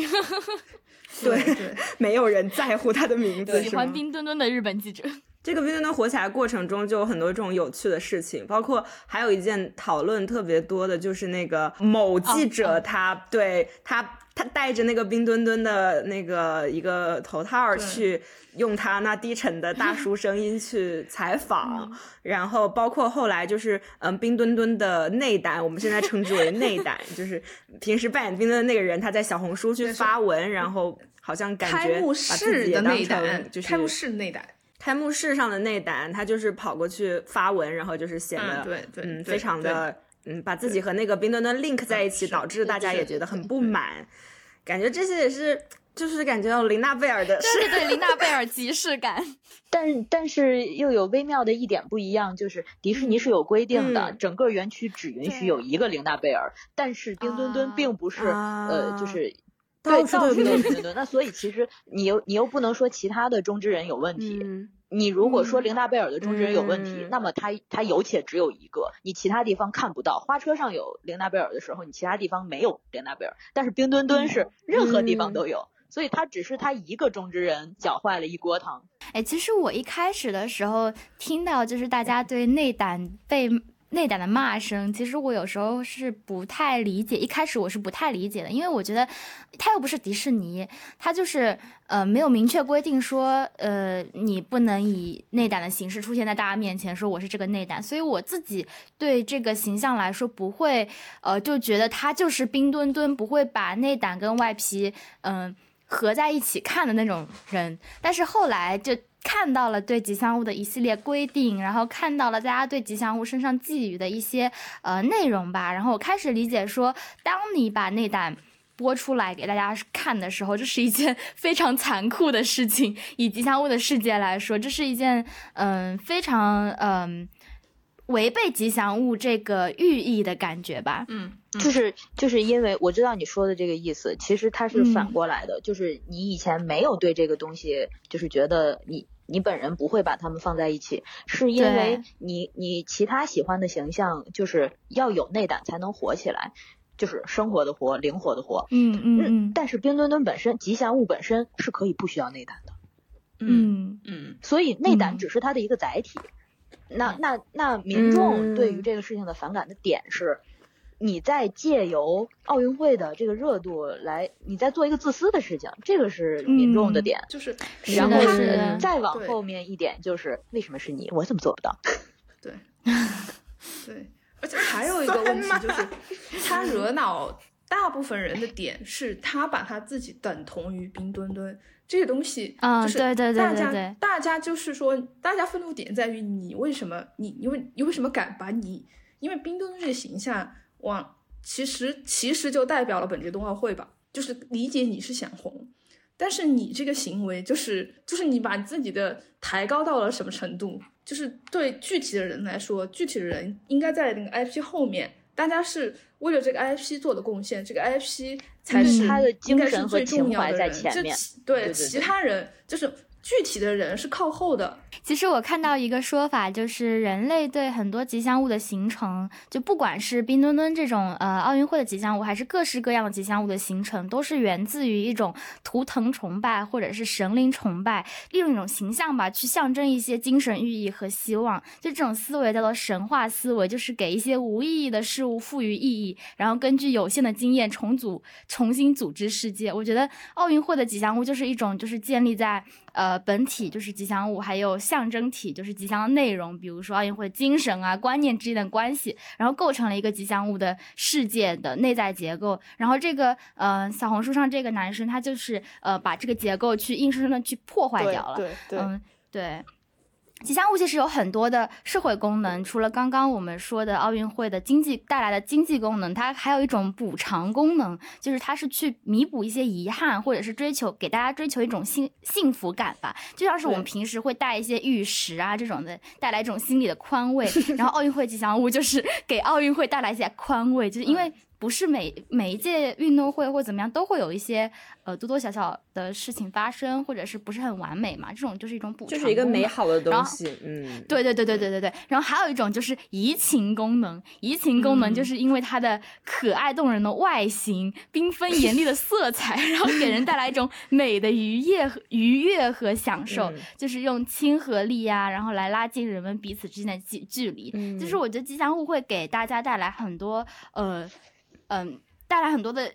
对对，没有人在乎他的名字，喜欢冰墩墩的日本记者。这个冰墩墩火起来过程中，就有很多这种有趣的事情，包括还有一件讨论特别多的，就是那个某记者他、对他他带着那个冰墩墩的那个一个头套去用他那低沉的大叔声音去采访，然后包括后来就是嗯冰墩墩的内胆，我们现在称之为内胆，就是平时扮演冰墩墩那个人，他在小红书去发文，然后好像感觉开幕把自己式的也当内胆成，就是开幕式内胆，开幕式上的内胆，他就是跑过去发文，然后就是显得嗯，对对，嗯，非常的嗯，把自己和那个冰墩墩 link 在一起，导致大家也觉得很不满。感觉这些也是，就是感觉到琳娜贝尔的对对对，琳娜贝尔即视感。但但是又有微妙的一点不一样，就是迪士尼是有规定的，嗯整个园区只允许有一个琳娜贝尔，但是冰墩墩啊并不是、啊呃，就是到对到处处都是冰墩墩。那所以其实你又你又不能说其他的中之人有问题，嗯你如果说嗯琳娜贝尔的中之人有问题，嗯那么他他有且只有一个，你其他地方看不到。花车上有林娜贝尔的时候，你其他地方没有林娜贝尔，但是冰墩墩是任何地方都有，所以他只是他一个中之人搅坏了一锅汤。哎，其实我一开始的时候听到就是大家对内胆被内胆的骂声，其实我有时候是不太理解。一开始我是不太理解的，因为我觉得他又不是迪士尼，他就是呃没有明确规定说呃你不能以内胆的形式出现在大家面前，说我是这个内胆，所以我自己对这个形象来说不会呃就觉得他就是冰墩墩，不会把内胆跟外皮嗯。合在一起看的那种人，但是后来就看到了对吉祥物的一系列规定，然后看到了大家对吉祥物身上寄予的一些呃内容吧，然后我开始理解说，当你把内胆播出来给大家看的时候，这是一件 非常残酷的事情。以吉祥物的世界来说，这是一件嗯、非常嗯、违背吉祥物这个寓意的感觉吧。嗯，就是就是因为我知道你说的这个意思，其实它是反嗯过来的，就是你以前没有对这个东西，就是觉得你你本人不会把他们放在一起，是因为你你其他喜欢的形象就是要有内胆才能活起来，就是生活的活，灵活的活。嗯嗯嗯。但是冰墩墩本身吉祥物本身是可以不需要内胆的。嗯嗯。所以内胆只是它的一个载体。那那那民众对于这个事情的反感的点是。你在借由奥运会的这个热度来，你在做一个自私的事情，这个是民众的点，就是，然后是再往后面一点就是为什么是你，我怎么做不到？对，对，而且还有一个问题 就是，他惹恼大部分人的点是他把他自己等同于冰墩墩这些东西，就是大家大家就是说，大家愤怒点在于你为什么你因为你为什么敢把你因为冰墩墩这个形象。往其实其实就代表了本届冬奥会吧，就是理解你是想红，但是你这个行为就是就是你把自己的抬高到了什么程度？就是对具体的人来说，具体的人应该在那个 IP 后面，大家是为了这个 IP 做的贡献，这个 IP 才是他的精神和重要的人。这对其他人就是。具体的人是靠后的。其实我看到一个说法，就是人类对很多吉祥物的形成，就不管是冰墩墩这种呃奥运会的吉祥物，还是各式各样的吉祥物的形成，都是源自于一种图腾崇拜或者是神灵崇拜，利用一种形象吧，去象征一些精神寓意和希望。就这种思维叫做神话思维，就是给一些无意义的事物赋予意义，然后根据有限的经验重组、重新组织世界。我觉得奥运会的吉祥物就是一种，就是建立在。呃，本体就是吉祥物，还有象征体就是吉祥的内容，比如说奥运会精神啊、观念之间的关系，然后构成了一个吉祥物的世界的内在结构。然后这个呃，小红书上这个男生他就是呃，把这个结构去硬生生的去破坏掉了。对对，嗯，对。吉祥物其实有很多的社会功能，除了刚刚我们说的奥运会的经济带来的经济功能，它还有一种补偿功能，就是它是去弥补一些遗憾，或者是追求给大家追求一种幸幸福感吧。就像是我们平时会带一些玉石啊这种的，带来一种心理的宽慰。然后奥运会吉祥物就是 给奥运会带来一些宽慰，就是因为。不是每每一届运动会或怎么样都会有一些呃多多少少的事情发生，或者是不是很完美嘛？这种就是一种补偿，就是一个美好的东西。嗯，对对对对对对对。然后还有一种就是移情功能，移情功能就是因为它的可爱动人的外形、缤纷严厉的色彩，然后给人带来一种美的愉悦、愉悦和享受，就是用亲和力呀，然后来拉近人们彼此之间的距距离。就是我觉得吉祥物会给大家带来很多呃。嗯，带来很多的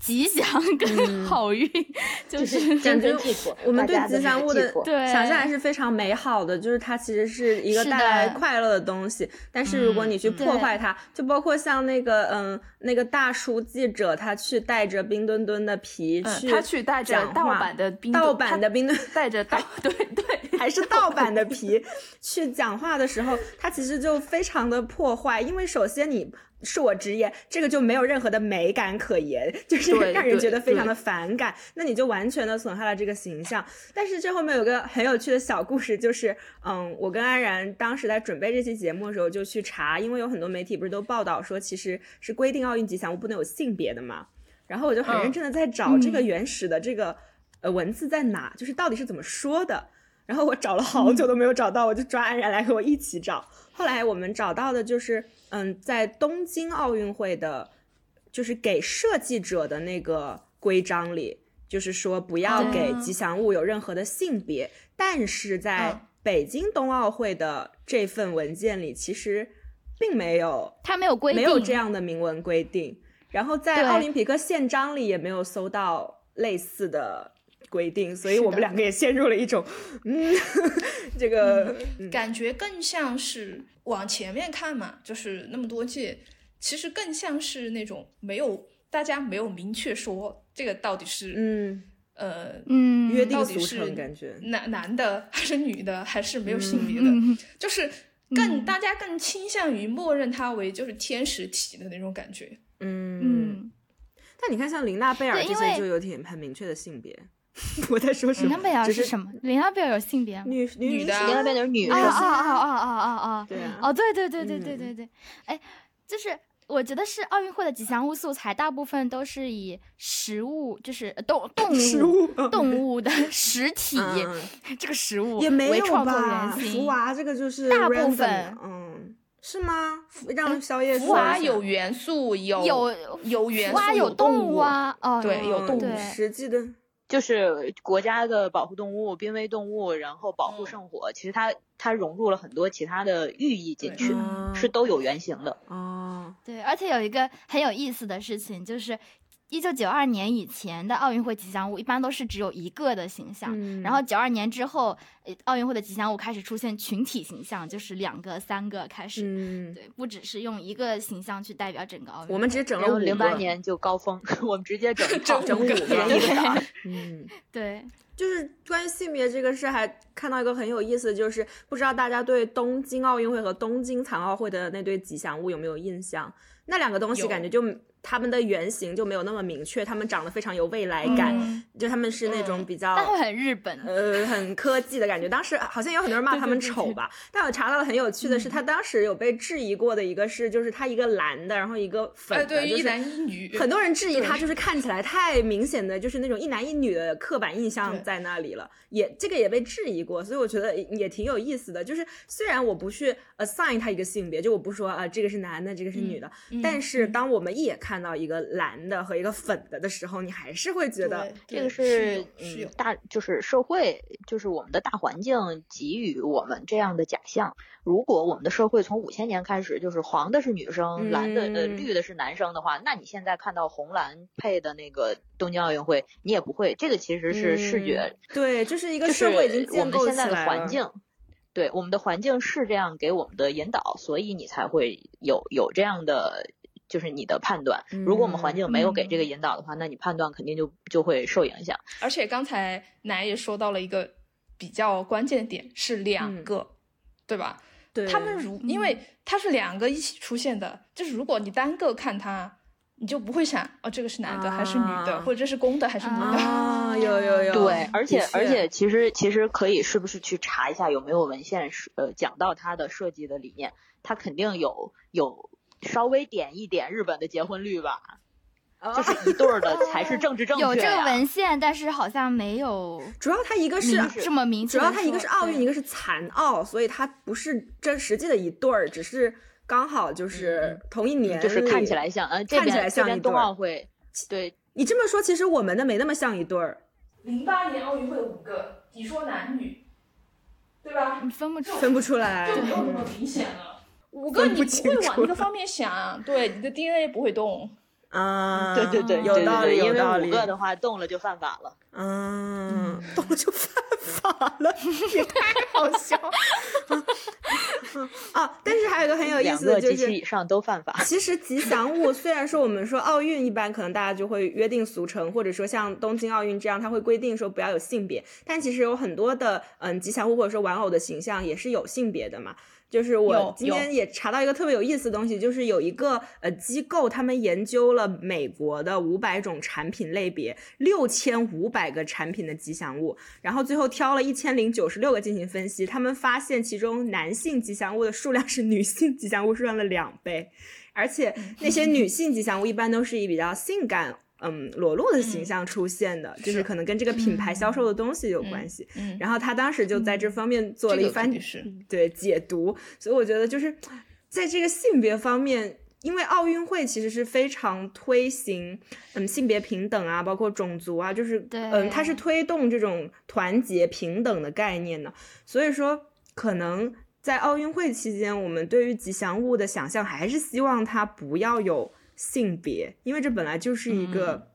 吉祥跟 好运，就是感觉我们对吉祥物的想象还是非常美好的，就是它其实是一个带来快乐的东西。但是如果你去破坏它，就包括像那个嗯那个大叔记者，他去带着冰墩墩的皮去，他去带着盗版的冰盗版的冰墩，带着盗对对，还是盗版的皮去讲话的时候，他其实就非常的破坏，因为首先你。是我直言，这个就没有任何的美感可言，就是让人觉得非常的反感。那你就完全的损害了这个形象。但是这后面有个很有趣的小故事，就是嗯，我跟安然当时在准备这期节目的时候就去查，因为有很多媒体不是都报道说其实是规定奥运吉祥物不能有性别的嘛。然后我就很认真的在找这个原始的这个呃文字在哪，就是到底是怎么说的。然后我找了好久都没有找到，我就抓安然来和我一起找。后来我们找到的就是。嗯，在东京奥运会的，就是给设计者的那个规章里，就是说不要给吉祥物有任何的性别。但是在北京冬奥会的这份文件里，其实并没有，它没有规定，没有这样的明文规定。然后在奥林匹克宪章里也没有搜到类似的规定，所以我们两个也陷入了一种，嗯，这个感觉更像是。往前面看嘛，就是那么多届，其实更像是那种没有大家没有明确说这个到底是嗯。呃嗯。约定俗成感觉。男男的还是女的还是没有性别的，就是更大家更倾向于默认他为就是天使体的那种感觉。嗯。嗯，但你看像琳娜贝尔这些就有点很明确的性别。我在说什么？琳娜贝尔是什么？琳娜贝尔有性别吗？女女的，琳娜贝尔女的。啊啊啊啊啊啊啊！对啊。哦，对对对对对对对。哎，就是我觉得是奥运会的吉祥物素材，大部分都是以食物，就是动动物、食物动物的 实体、嗯这个食物也没有为创作吧？原型。福娃这个就是大部分嗯是是吗？让宵夜福娃有元素，有有有元素，蛙有动物啊，哦，对有动物实际的就是国家的保护动物、濒危动物，然后保护嗯。圣火，其实它它融入了很多其他的寓意进去，嗯。是都有原型的。哦，对，而且有一个很有意思的事情，就是一九九二年以前的奥运会吉祥物一般都是只有一个的形象，嗯然后九二年之后，呃奥运会的吉祥物开始出现群体形象，就是两个、三个开始。嗯，对，不只是用一个形象去代表整个奥运会。我们只整了五零八年就高峰，我们直接整 整整五个。嗯。对就是关于性别这个事，还看到一个很有意思的，就是不知道大家对东京奥运会和东京残奥会的那对吉祥物有没有印象？那两个东西感觉就他们的原型就没有那么明确，他们长得非常有未来感，嗯就他们是那种嗯比较。但会很日本。呃，很科技的感觉。当时好像有很多人骂他们丑吧，但我查到了很有趣的是，他当时有被质疑过的一个是，就是他一个蓝的，然后一个粉哎，的，对，就是一男一女，很多人质疑他，就是看起来太明显的，就是那种一男一女的刻板印象在那里了，也这个也被质疑过，所以我觉得也挺有意思的。就是虽然我不去 assign 他一个性别，就我不说啊、这个是男的，这个是女的，嗯但是当我们一眼看到一个蓝的和一个粉的的时候，你还是会觉得这个是是大，就是社会，就是我们的大环境给予我们这样的假象。如果我们的社会从五千年开始就是黄的是女生，蓝的呃嗯绿的是男生的话，那你现在看到红蓝配的那个东京奥运会，你也不会。这个其实是视觉，嗯对，就是一个社会已经我建构们现在的起来了。环境。对我们的环境是这样给我们的引导，所以你才会有有这样的，就是你的判断。如果我们环境没有给这个引导的话，那你判断肯定就就会受影响。而且刚才奶也说到了一个比较关键的点，是两个，对吧？对，他们如因为它是两个一起出现的，就是如果你单个看它，你就不会想哦，这个是男的还是女的，啊或者这是公的还是母的。啊，有有有，对，而且而且其实其实可以是不是去查一下有没有文献是呃讲到它的设计的理念，它肯定有有稍微点一点日本的结婚率吧，就是一对儿的 才是政治正确有这个文献，但是好像没有主要它一个是这么明确。主要它一个是奥运，一个是残奥，所以它不是真实际的一对儿，只是刚好就是同一年，嗯就是看起来像，呃，这看起来边这边冬像一对儿奥会，对，你这么说，其实我们的没那么像一对儿，零八年奥运会五个，你说男女，对吧？你分不出。分不出来。就没有那么明显了。五个你不会往那个方面想，对，你的 DNA 不会动。啊，对对对，有道理，有道理因为五。个的话动了就犯法了。嗯，动了就犯法了，也太好笑了。啊，但是还有一个很有意思的就是个及其以，上都犯法。其实吉祥物虽然说我们说奥运一般可能大家就会约定俗成，或者说像东京奥运这样，它会规定说不要有性别，但其实有很多的嗯吉祥物或者说玩偶的形象也是有性别的嘛。就是我今天也查到一个特别有意思的东西，就是有一个呃机构，他们研究了美国的五百种产品类别，六千五百个产品的吉祥物，然后最后挑了一千零九十六个进行分析，他们发现其中男性吉祥物的数量是女性吉祥物数量的两倍，而且那些女性吉祥物一般都是以比较性感。嗯，裸露的形象出现的，就是可能跟这个品牌销售的东西有关系。嗯，然后他当时就在这方面做了一番、对解读，所以我觉得就是在这个性别方面，因为奥运会其实是非常推行嗯性别平等啊，包括种族啊，就是对嗯它是推动这种团结平等的概念的，所以说可能。在奥运会期间，我们对于吉祥物的想象还是希望它不要有性别，因为这本来就是一嗯个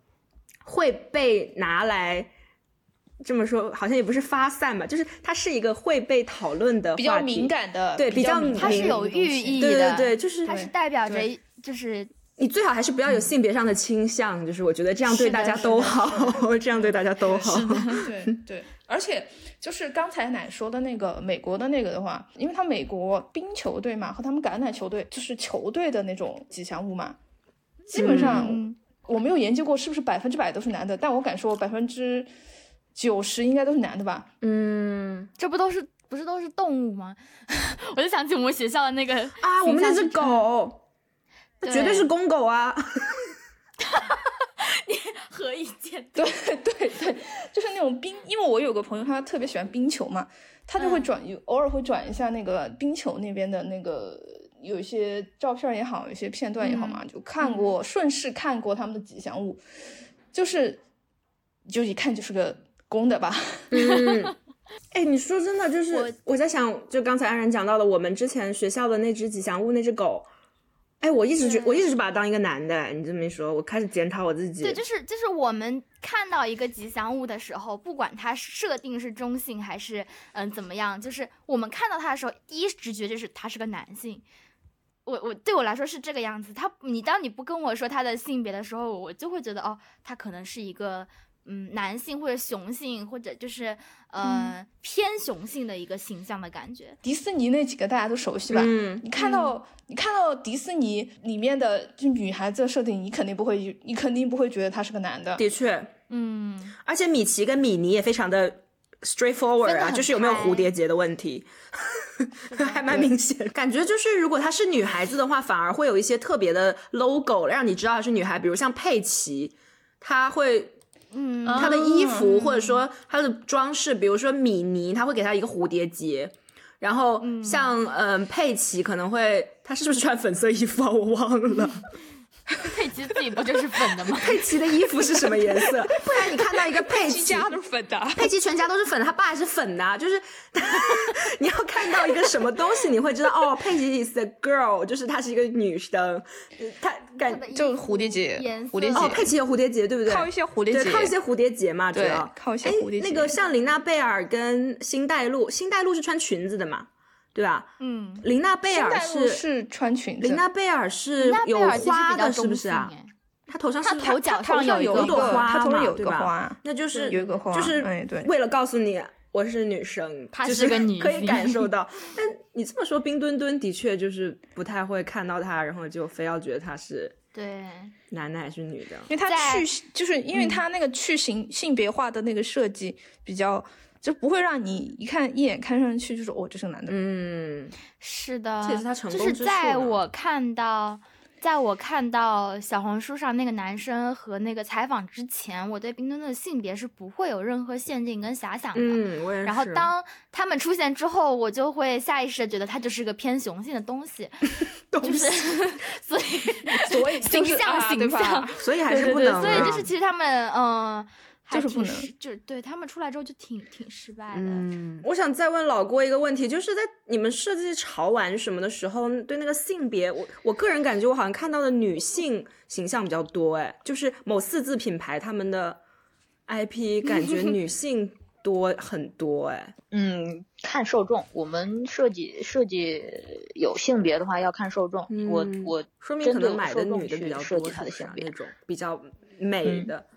会被拿来这么说，好像也不是发散吧，就是它是一个会被讨论的比较敏感的，对比较敏感它是有寓意的对对的，对，就是它是代表着就是你最好还是不要有性别上的倾向，就是我觉得这样对大家都好，这样对大家都好。对对，而且就是刚才奶说的那个美国的那个的话，因为他美国冰球队嘛和他们橄榄球队就是球队的那种吉祥物嘛，基本上嗯我没有研究过是不是百分之百都是男的，但我敢说百分之九十应该都是男的吧。嗯这不都是不是都是动物吗？我就想起我们学校的那个啊，我们那只狗，那，绝对是公狗啊！你何以见对对对，就是那种冰，因为我有个朋友，他特别喜欢冰球嘛，他就会转，偶尔会转一下那个冰球那边的那个有一些照片也好，有一些片段也好嘛，就看过，顺势看过他们的吉祥物，就是就一看就是个公的吧。嗯，哎，你说真的，就是我我在想，就刚才安然讲到的，我们之前学校的那只吉祥物，那只狗。哎，我一直觉，我一直是把它当一个男的。你这么一说，我开始检讨我自己。对，就是就是我们看到一个吉祥物的时候，不管它设定是中性还是嗯怎么样，就是我们看到它的时候，第一直觉就是它是个男性。我我对我来说是这个样子。他你当你不跟我说他的性别的时候，我就会觉得哦，他可能是一个。嗯，男性或者雄性，或者就是呃偏雄性的一个形象的感觉。迪士尼那几个大家都熟悉吧？嗯，你看到你看到迪士尼里面的就女孩子的设定，你肯定不会，你肯定不会觉得他是个男的。的确，嗯，而且米奇跟米妮也非常的 straightforward 啊，就是有没有蝴蝶结的问题，还蛮明显。感觉就是如果她是女孩子的话，反而会有一些特别的 logo 让你知道她是女孩，比如像佩奇，她会。嗯，她的衣服或者说她的装饰，比如说米妮，她会给她一个蝴蝶结，然后像嗯佩奇可能会，她是不是穿粉色衣服啊？我忘了。佩奇自己不就是粉的吗？佩奇的衣服是什么颜色？不然你看到一个佩奇家都是粉的，佩奇全家都是粉的，他爸也是粉的，就是你要看到一个什么东西，你会知道哦，佩奇 is a girl，就是她是一个女生，她感就蝴蝶结，蝴蝶结哦，佩奇有蝴蝶结，对不对？靠一些蝴蝶结，靠一些蝴蝶结嘛，主要靠一些蝴蝶结。那个像琳娜贝尔跟星黛露，星黛露是穿裙子的嘛？对吧？嗯，琳娜贝尔是是穿裙子。琳娜贝尔是有花的，是不是啊？她头上是头角上有一朵花，她头上有一个花，那就是有一个花，就是为了告诉你我是女生，她是个女，可以感受到。但你这么说，冰墩墩的确就是不太会看到她，然后就非要觉得她是对男的还是女的，因为她去就是因为她那个去性性别化的那个设计比较。就不会让你一看一眼看上去就是哦，这是个男的。嗯，是的，这也是他成功就是在我看到，在我看到小红书上那个男生和那个采访之前，我对冰墩墩的性别是不会有任何限定跟遐想的。嗯，我也是。然后当他们出现之后，我就会下意识的觉得他就是个偏雄性的东西，就是所以所以形象形象，所以还是不能。所以就是其实他们嗯。就是不能，就是对他们出来之后就挺挺失败的。嗯，我想再问老郭一个问题，就是在你们设计潮玩什么的时候，对那个性别，我我个人感觉我好像看到的女性形象比较多，哎，就是某四字品牌他们的 IP 感觉 女性多很多，哎，嗯，看受众，我们设计设计有性别的话要看受众，我我说明可能买的女的比较多，它的性别那种比较美的。嗯，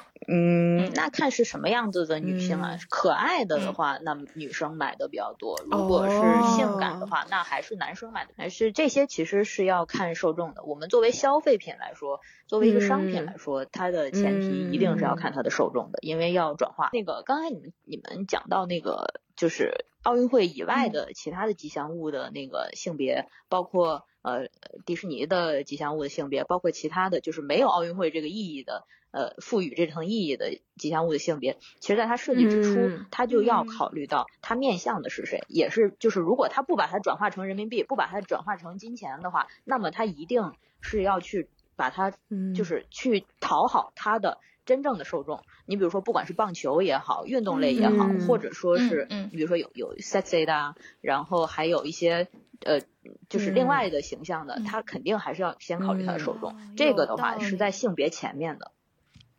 那看是什么样子的女性啊？可爱的的话，那女生买的比较多；如果是性感的话，那还是男生买的。还是这些其实是要看受众的。我们作为消费品来说，作为一个商品来说，它的前提一定是要看它的受众的，因为要转化。那个刚才你们你们讲到那个，就是奥运会以外的其他的吉祥物的那个性别，包括呃迪士尼的吉祥物的性别，包括其他的就是没有奥运会这个意义的。呃，赋予这层意义的吉祥物的性别，其实在它设计之初，它就要考虑到它面向的是谁，也是就是如果它不把它转化成人民币，不把它转化成金钱的话，那么它一定是要去把它，就是去讨好它的真正的受众。你比如说，不管是棒球也好，运动类也好，或者说是嗯比如说有有 sexy 的，然后还有一些呃，就是另外的形象的，它肯定还是要先考虑它的受众。这个的话是在性别前面的。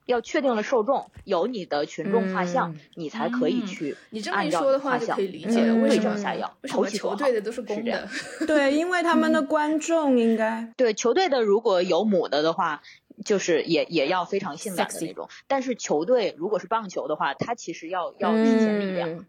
要确定了受众，有你的群众画像，你才可以去。你这么一说的话，就可以理解了。为什么下药？为什么球队的都是公的？对，因为他们的观众应该 对球队的如果有母的的话，就是也也要非常性感的那种。但是球队如果是棒球的话，它其实要要体现力量。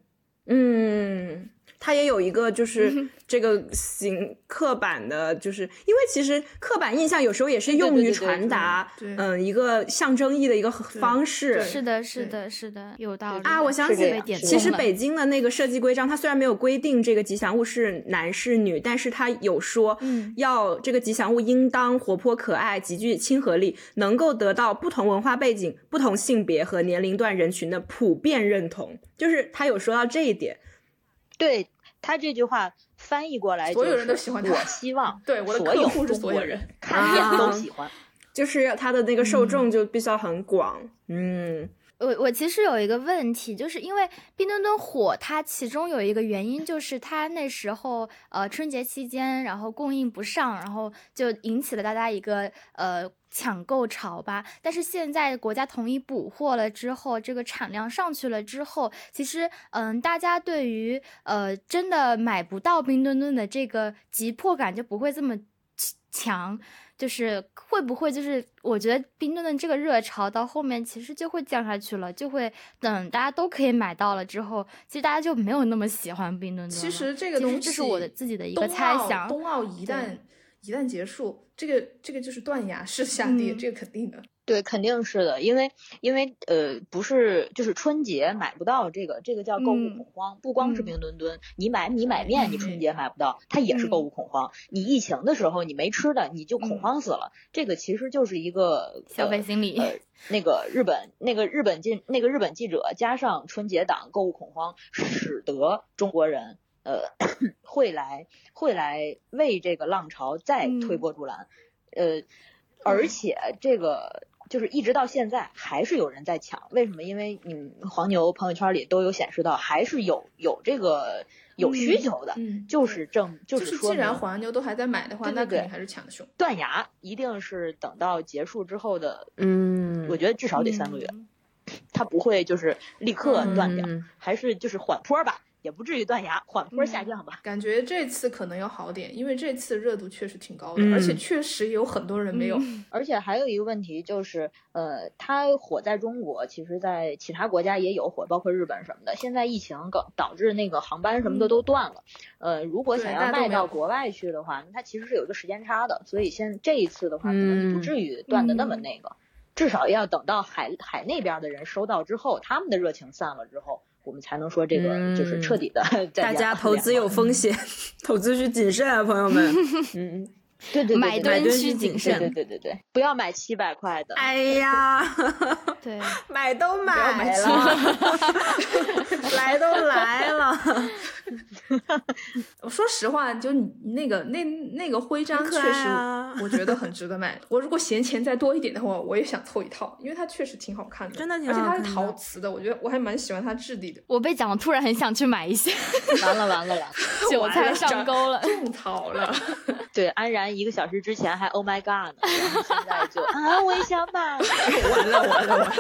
嗯，它也有一个就是这个形刻板的，就是因为其实刻板印象有时候也是用于传达，嗯，一个象征意的一个方式。是的，是的，是的，有道理啊！我想起，其实北京的那个设计规章，它虽然没有规定这个吉祥物是男是女，但是它有说，嗯，要这个吉祥物应当活泼可爱，极具亲和力，能够得到不同文化背景、不同性别和年龄段人群的普遍认同。就是他有说到这一点。对他这句话翻译过来，所有人都喜欢他。我希望对我的客户是所有人看见都喜欢，就是他的那个受众就必须要很广。嗯，我我其实有一个问题，就是因为冰墩墩火，它其中有一个原因就是它那时候呃春节期间，然后供应不上，然后就引起了大家一个呃。抢购潮吧，但是现在国家统一补货了之后，这个产量上去了之后，其实，嗯，大家对于呃真的买不到冰墩墩的这个急迫感就不会这么强，就是会不会就是我觉得冰墩墩这个热潮到后面其实就会降下去了，就会等大家都可以买到了之后，其实大家就没有那么喜欢冰墩墩。其实这个东西，这是我的自己的一个猜想。冬奥一旦一旦结束。这个这个就是断崖式下跌，这个肯定的。对，肯定是的，因为因为呃，不是就是春节买不到这个，这个叫购物恐慌。不光是冰墩墩，你买米买面，你春节买不到，它也是购物恐慌。你疫情的时候你没吃的，你就恐慌死了。这个其实就是一个消费心理。呃那个日本那个日本记那个日本记者加上春节档购物恐慌，使得中国人。呃，会来会来为这个浪潮再推波助澜，呃，而且这个就是一直到现在还是有人在抢，为什么？因为你黄牛朋友圈里都有显示到，还是有有这个有需求的，就是正就是说，既然黄牛都还在买的话，那肯定还是抢的凶。断崖一定是等到结束之后的，嗯，我觉得至少得三个月，它不会就是立刻断掉，还是就是缓坡吧。也不至于断崖，缓坡下降吧。感觉这次可能要好点，因为这次热度确实挺高的，而且确实有很多人没有。而且还有一个问题就是，呃，它火在中国，其实在其他国家也有火，包括日本什么的。现在疫情搞导致那个航班什么的都断了。呃，如果想要卖到国外去的话，它其实是有一个时间差的。所以现这一次的话，可能不至于断的那么那个，至少要等到海海那边的人收到之后，他们的热情散了之后。我们才能说这个就是彻底的。大家投资有风险，投资需谨慎啊，朋友们。嗯，对对对，买蹲需谨慎。对对对对，不要买七百块的。哎呀，对，买都买了，来都来了。我说实话，就你那个那那个徽章，确实我觉得很值得买。我如果闲钱再多一点的话，我也想凑一套，因为它确实挺好看的，真的，而且它是陶瓷的，我觉得我还蛮喜欢它质地的。我被讲了，突然很想去买一些。完了完了 完了，韭菜上钩了，种草了。对，安然一个小时之前还 Oh my God 呢，然后现在就啊，我也想买。完了完了完了。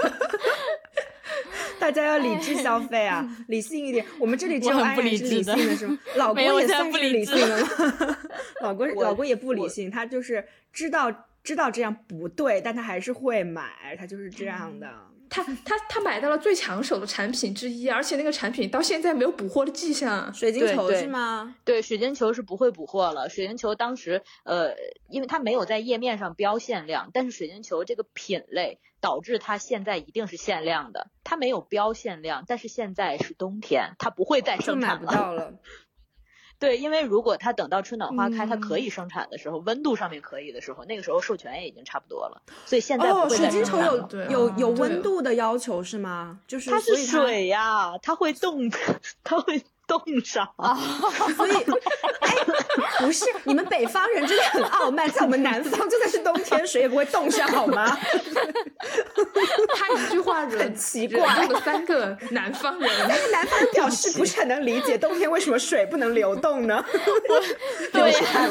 大家要理智消费啊，理性一点。我们这里只有爱人是理性的，是吗？老公也算是理性的 吗？老公老公也不理性，他就是知道知道这样不对，但他还是会买，他就是这样的。他他他买到了最抢手的产品之一，而且那个产品到现在没有补货的迹象。水晶球是吗？对，水晶球是不会补货了。水晶球当时呃，因为它没有在页面上标限量，但是水晶球这个品类导致它现在一定是限量的。它没有标限量，但是现在是冬天，它不会再生产了。对，因为如果它等到春暖花开，它可以生产的时候，温度上面可以的时候，那个时候授权也已经差不多了，所以现在不会水晶球有有有温度的要求是吗？就是它是水呀，它会冻，它会。冻上啊，所以哎，不是你们北方人真的很傲慢，在我们南方就算是冬天，水也不会冻上，好吗？他一句话很奇怪，三个南方人，那个南方人表示不是很能理解冬天为什么水不能流动呢？对，它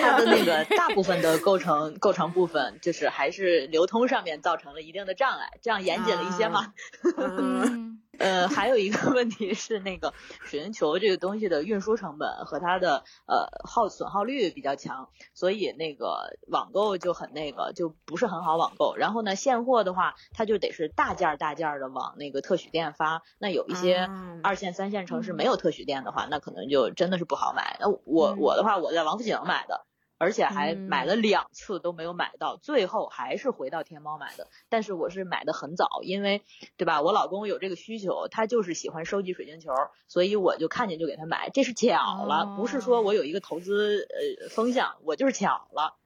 它的那个大部分的构成构成部分，就是还是流通上面造成了一定的障碍，这样严谨了一些嘛。嗯。呃，还有一个问题是那个水晶球这个东西的运输成本和它的呃耗损耗率比较强，所以那个网购就很那个就不是很好网购。然后呢，现货的话，它就得是大件儿大件儿的往那个特许店发。那有一些二线三线城市没有特许店的话，那可能就真的是不好买。那我我的话，我在王府井买的。而且还买了两次都没有买到，最后还是回到天猫买的。但是我是买的很早，因为对吧？我老公有这个需求，他就是喜欢收集水晶球，所以我就看见就给他买。这是巧了，不是说我有一个投资呃风向，我就是巧了。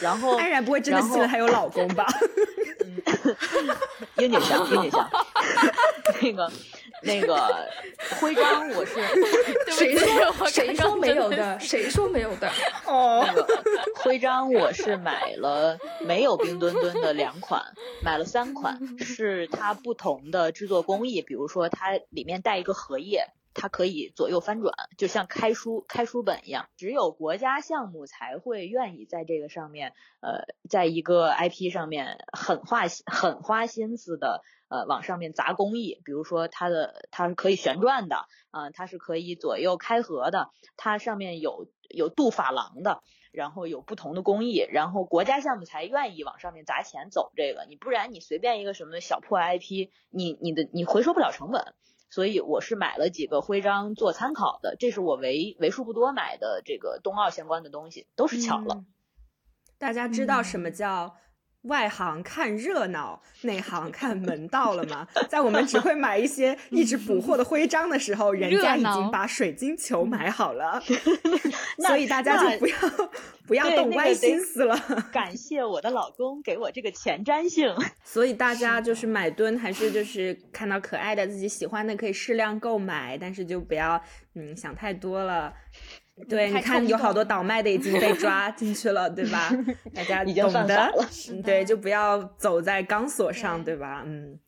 然后 安然不会真的信了他有老公吧？英俊香，英俊香，那个。那个徽章我是 谁说谁说没有的？谁说没有的？哦，那个徽章我是买了没有冰墩墩的两款，买了三款，是它不同的制作工艺，比如说它里面带一个荷叶，它可以左右翻转，就像开书开书本一样。只有国家项目才会愿意在这个上面，呃，在一个 IP 上面很花很花心思的。呃，往上面砸工艺，比如说它的它是可以旋转的，啊，它是可以左右开合的，它上面有有镀珐琅的，然后有不同的工艺，然后国家项目才愿意往上面砸钱走这个，你不然你随便一个什么小破 IP，你你的你回收不了成本，所以我是买了几个徽章做参考的，这是我为为数不多买的这个冬奥相关的东西，都是巧了。大家知道什么叫？外行看热闹，内行看门道了吗？在我们只会买一些一直补货的徽章的时候，人家已经把水晶球买好了，所以大家就不要 不要动歪心思了。感谢我的老公给我这个前瞻性。所以大家就是买蹲，还是就是看到可爱的、自己喜欢的可以适量购买，但是就不要嗯想太多了。对，你看有好多倒卖的已经被抓进去了，对吧？大家懂的，对，就不要走在钢索上，对吧？嗯，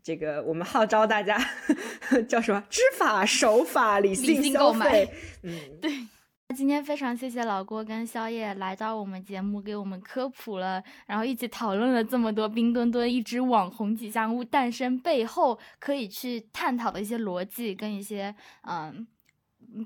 这个我们号召大家 叫什么？知法守法，理性消费。嗯，对。今天非常谢谢老郭跟宵夜来到我们节目，给我们科普了，然后一起讨论了这么多冰墩墩一只网红吉祥物诞生背后可以去探讨的一些逻辑跟一些嗯。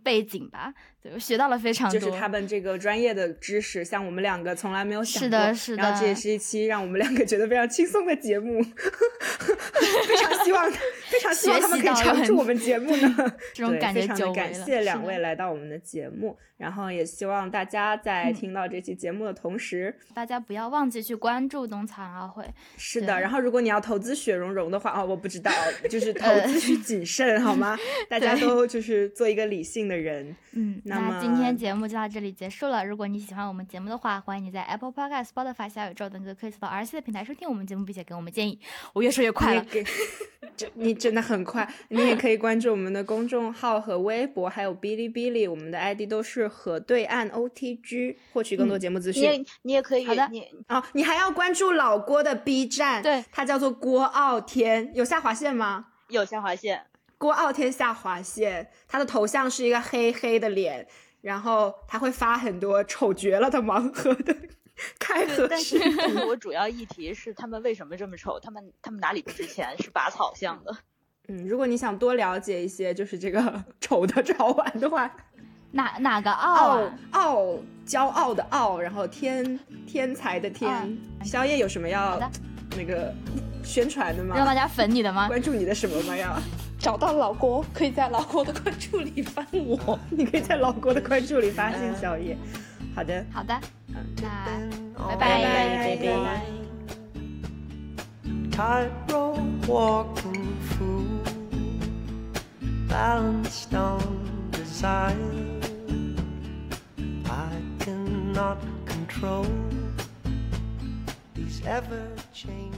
背景吧，对我，学到了非常多，就是他们这个专业的知识，像我们两个从来没有想过。是的，是的。然后这也是一期让我们两个觉得非常轻松的节目，非常希望，非常希望他们可以常驻我们节目呢。这种感觉非常的感谢两位来到我们的节目，然后也希望大家在听到这期节目的同时，大家不要忘记去关注冬残奥会。是的，然后如果你要投资雪融融的话，哦，我不知道，就是投资需谨慎，好吗？大家都就是做一个理。性的人，嗯，那今天节目就到这里结束了。如果你喜欢我们节目的话，欢迎你在 Apple Podcast、Spotify、小宇宙等各可以搜到 R C 的平台收听我们节目，并且给我们建议。我越说越快了，这你真的很快。你也可以关注我们的公众号和微博，还有哔哩哔哩，我们的 ID 都是河对岸 O T G，获取更多节目资讯。你你也可以，好的，你哦，你还要关注老郭的 B 站，对，他叫做郭傲天，有下划线吗？有下划线。郭傲天下划线，他的头像是一个黑黑的脸，然后他会发很多丑绝了的盲盒的开盒但是 我主要议题是他们为什么这么丑？他们他们哪里不值钱？是拔草像的。嗯，如果你想多了解一些就是这个 丑的潮玩的话，哪哪个傲傲骄傲的傲，然后天天才的天，宵夜有什么要那个宣传的吗？让大家粉你的吗？关注你的什么吗？要？找到老郭，可以在老郭的关注里翻我。你可以在老郭的关注里发现小叶。好的，好的，那拜拜拜拜。拜。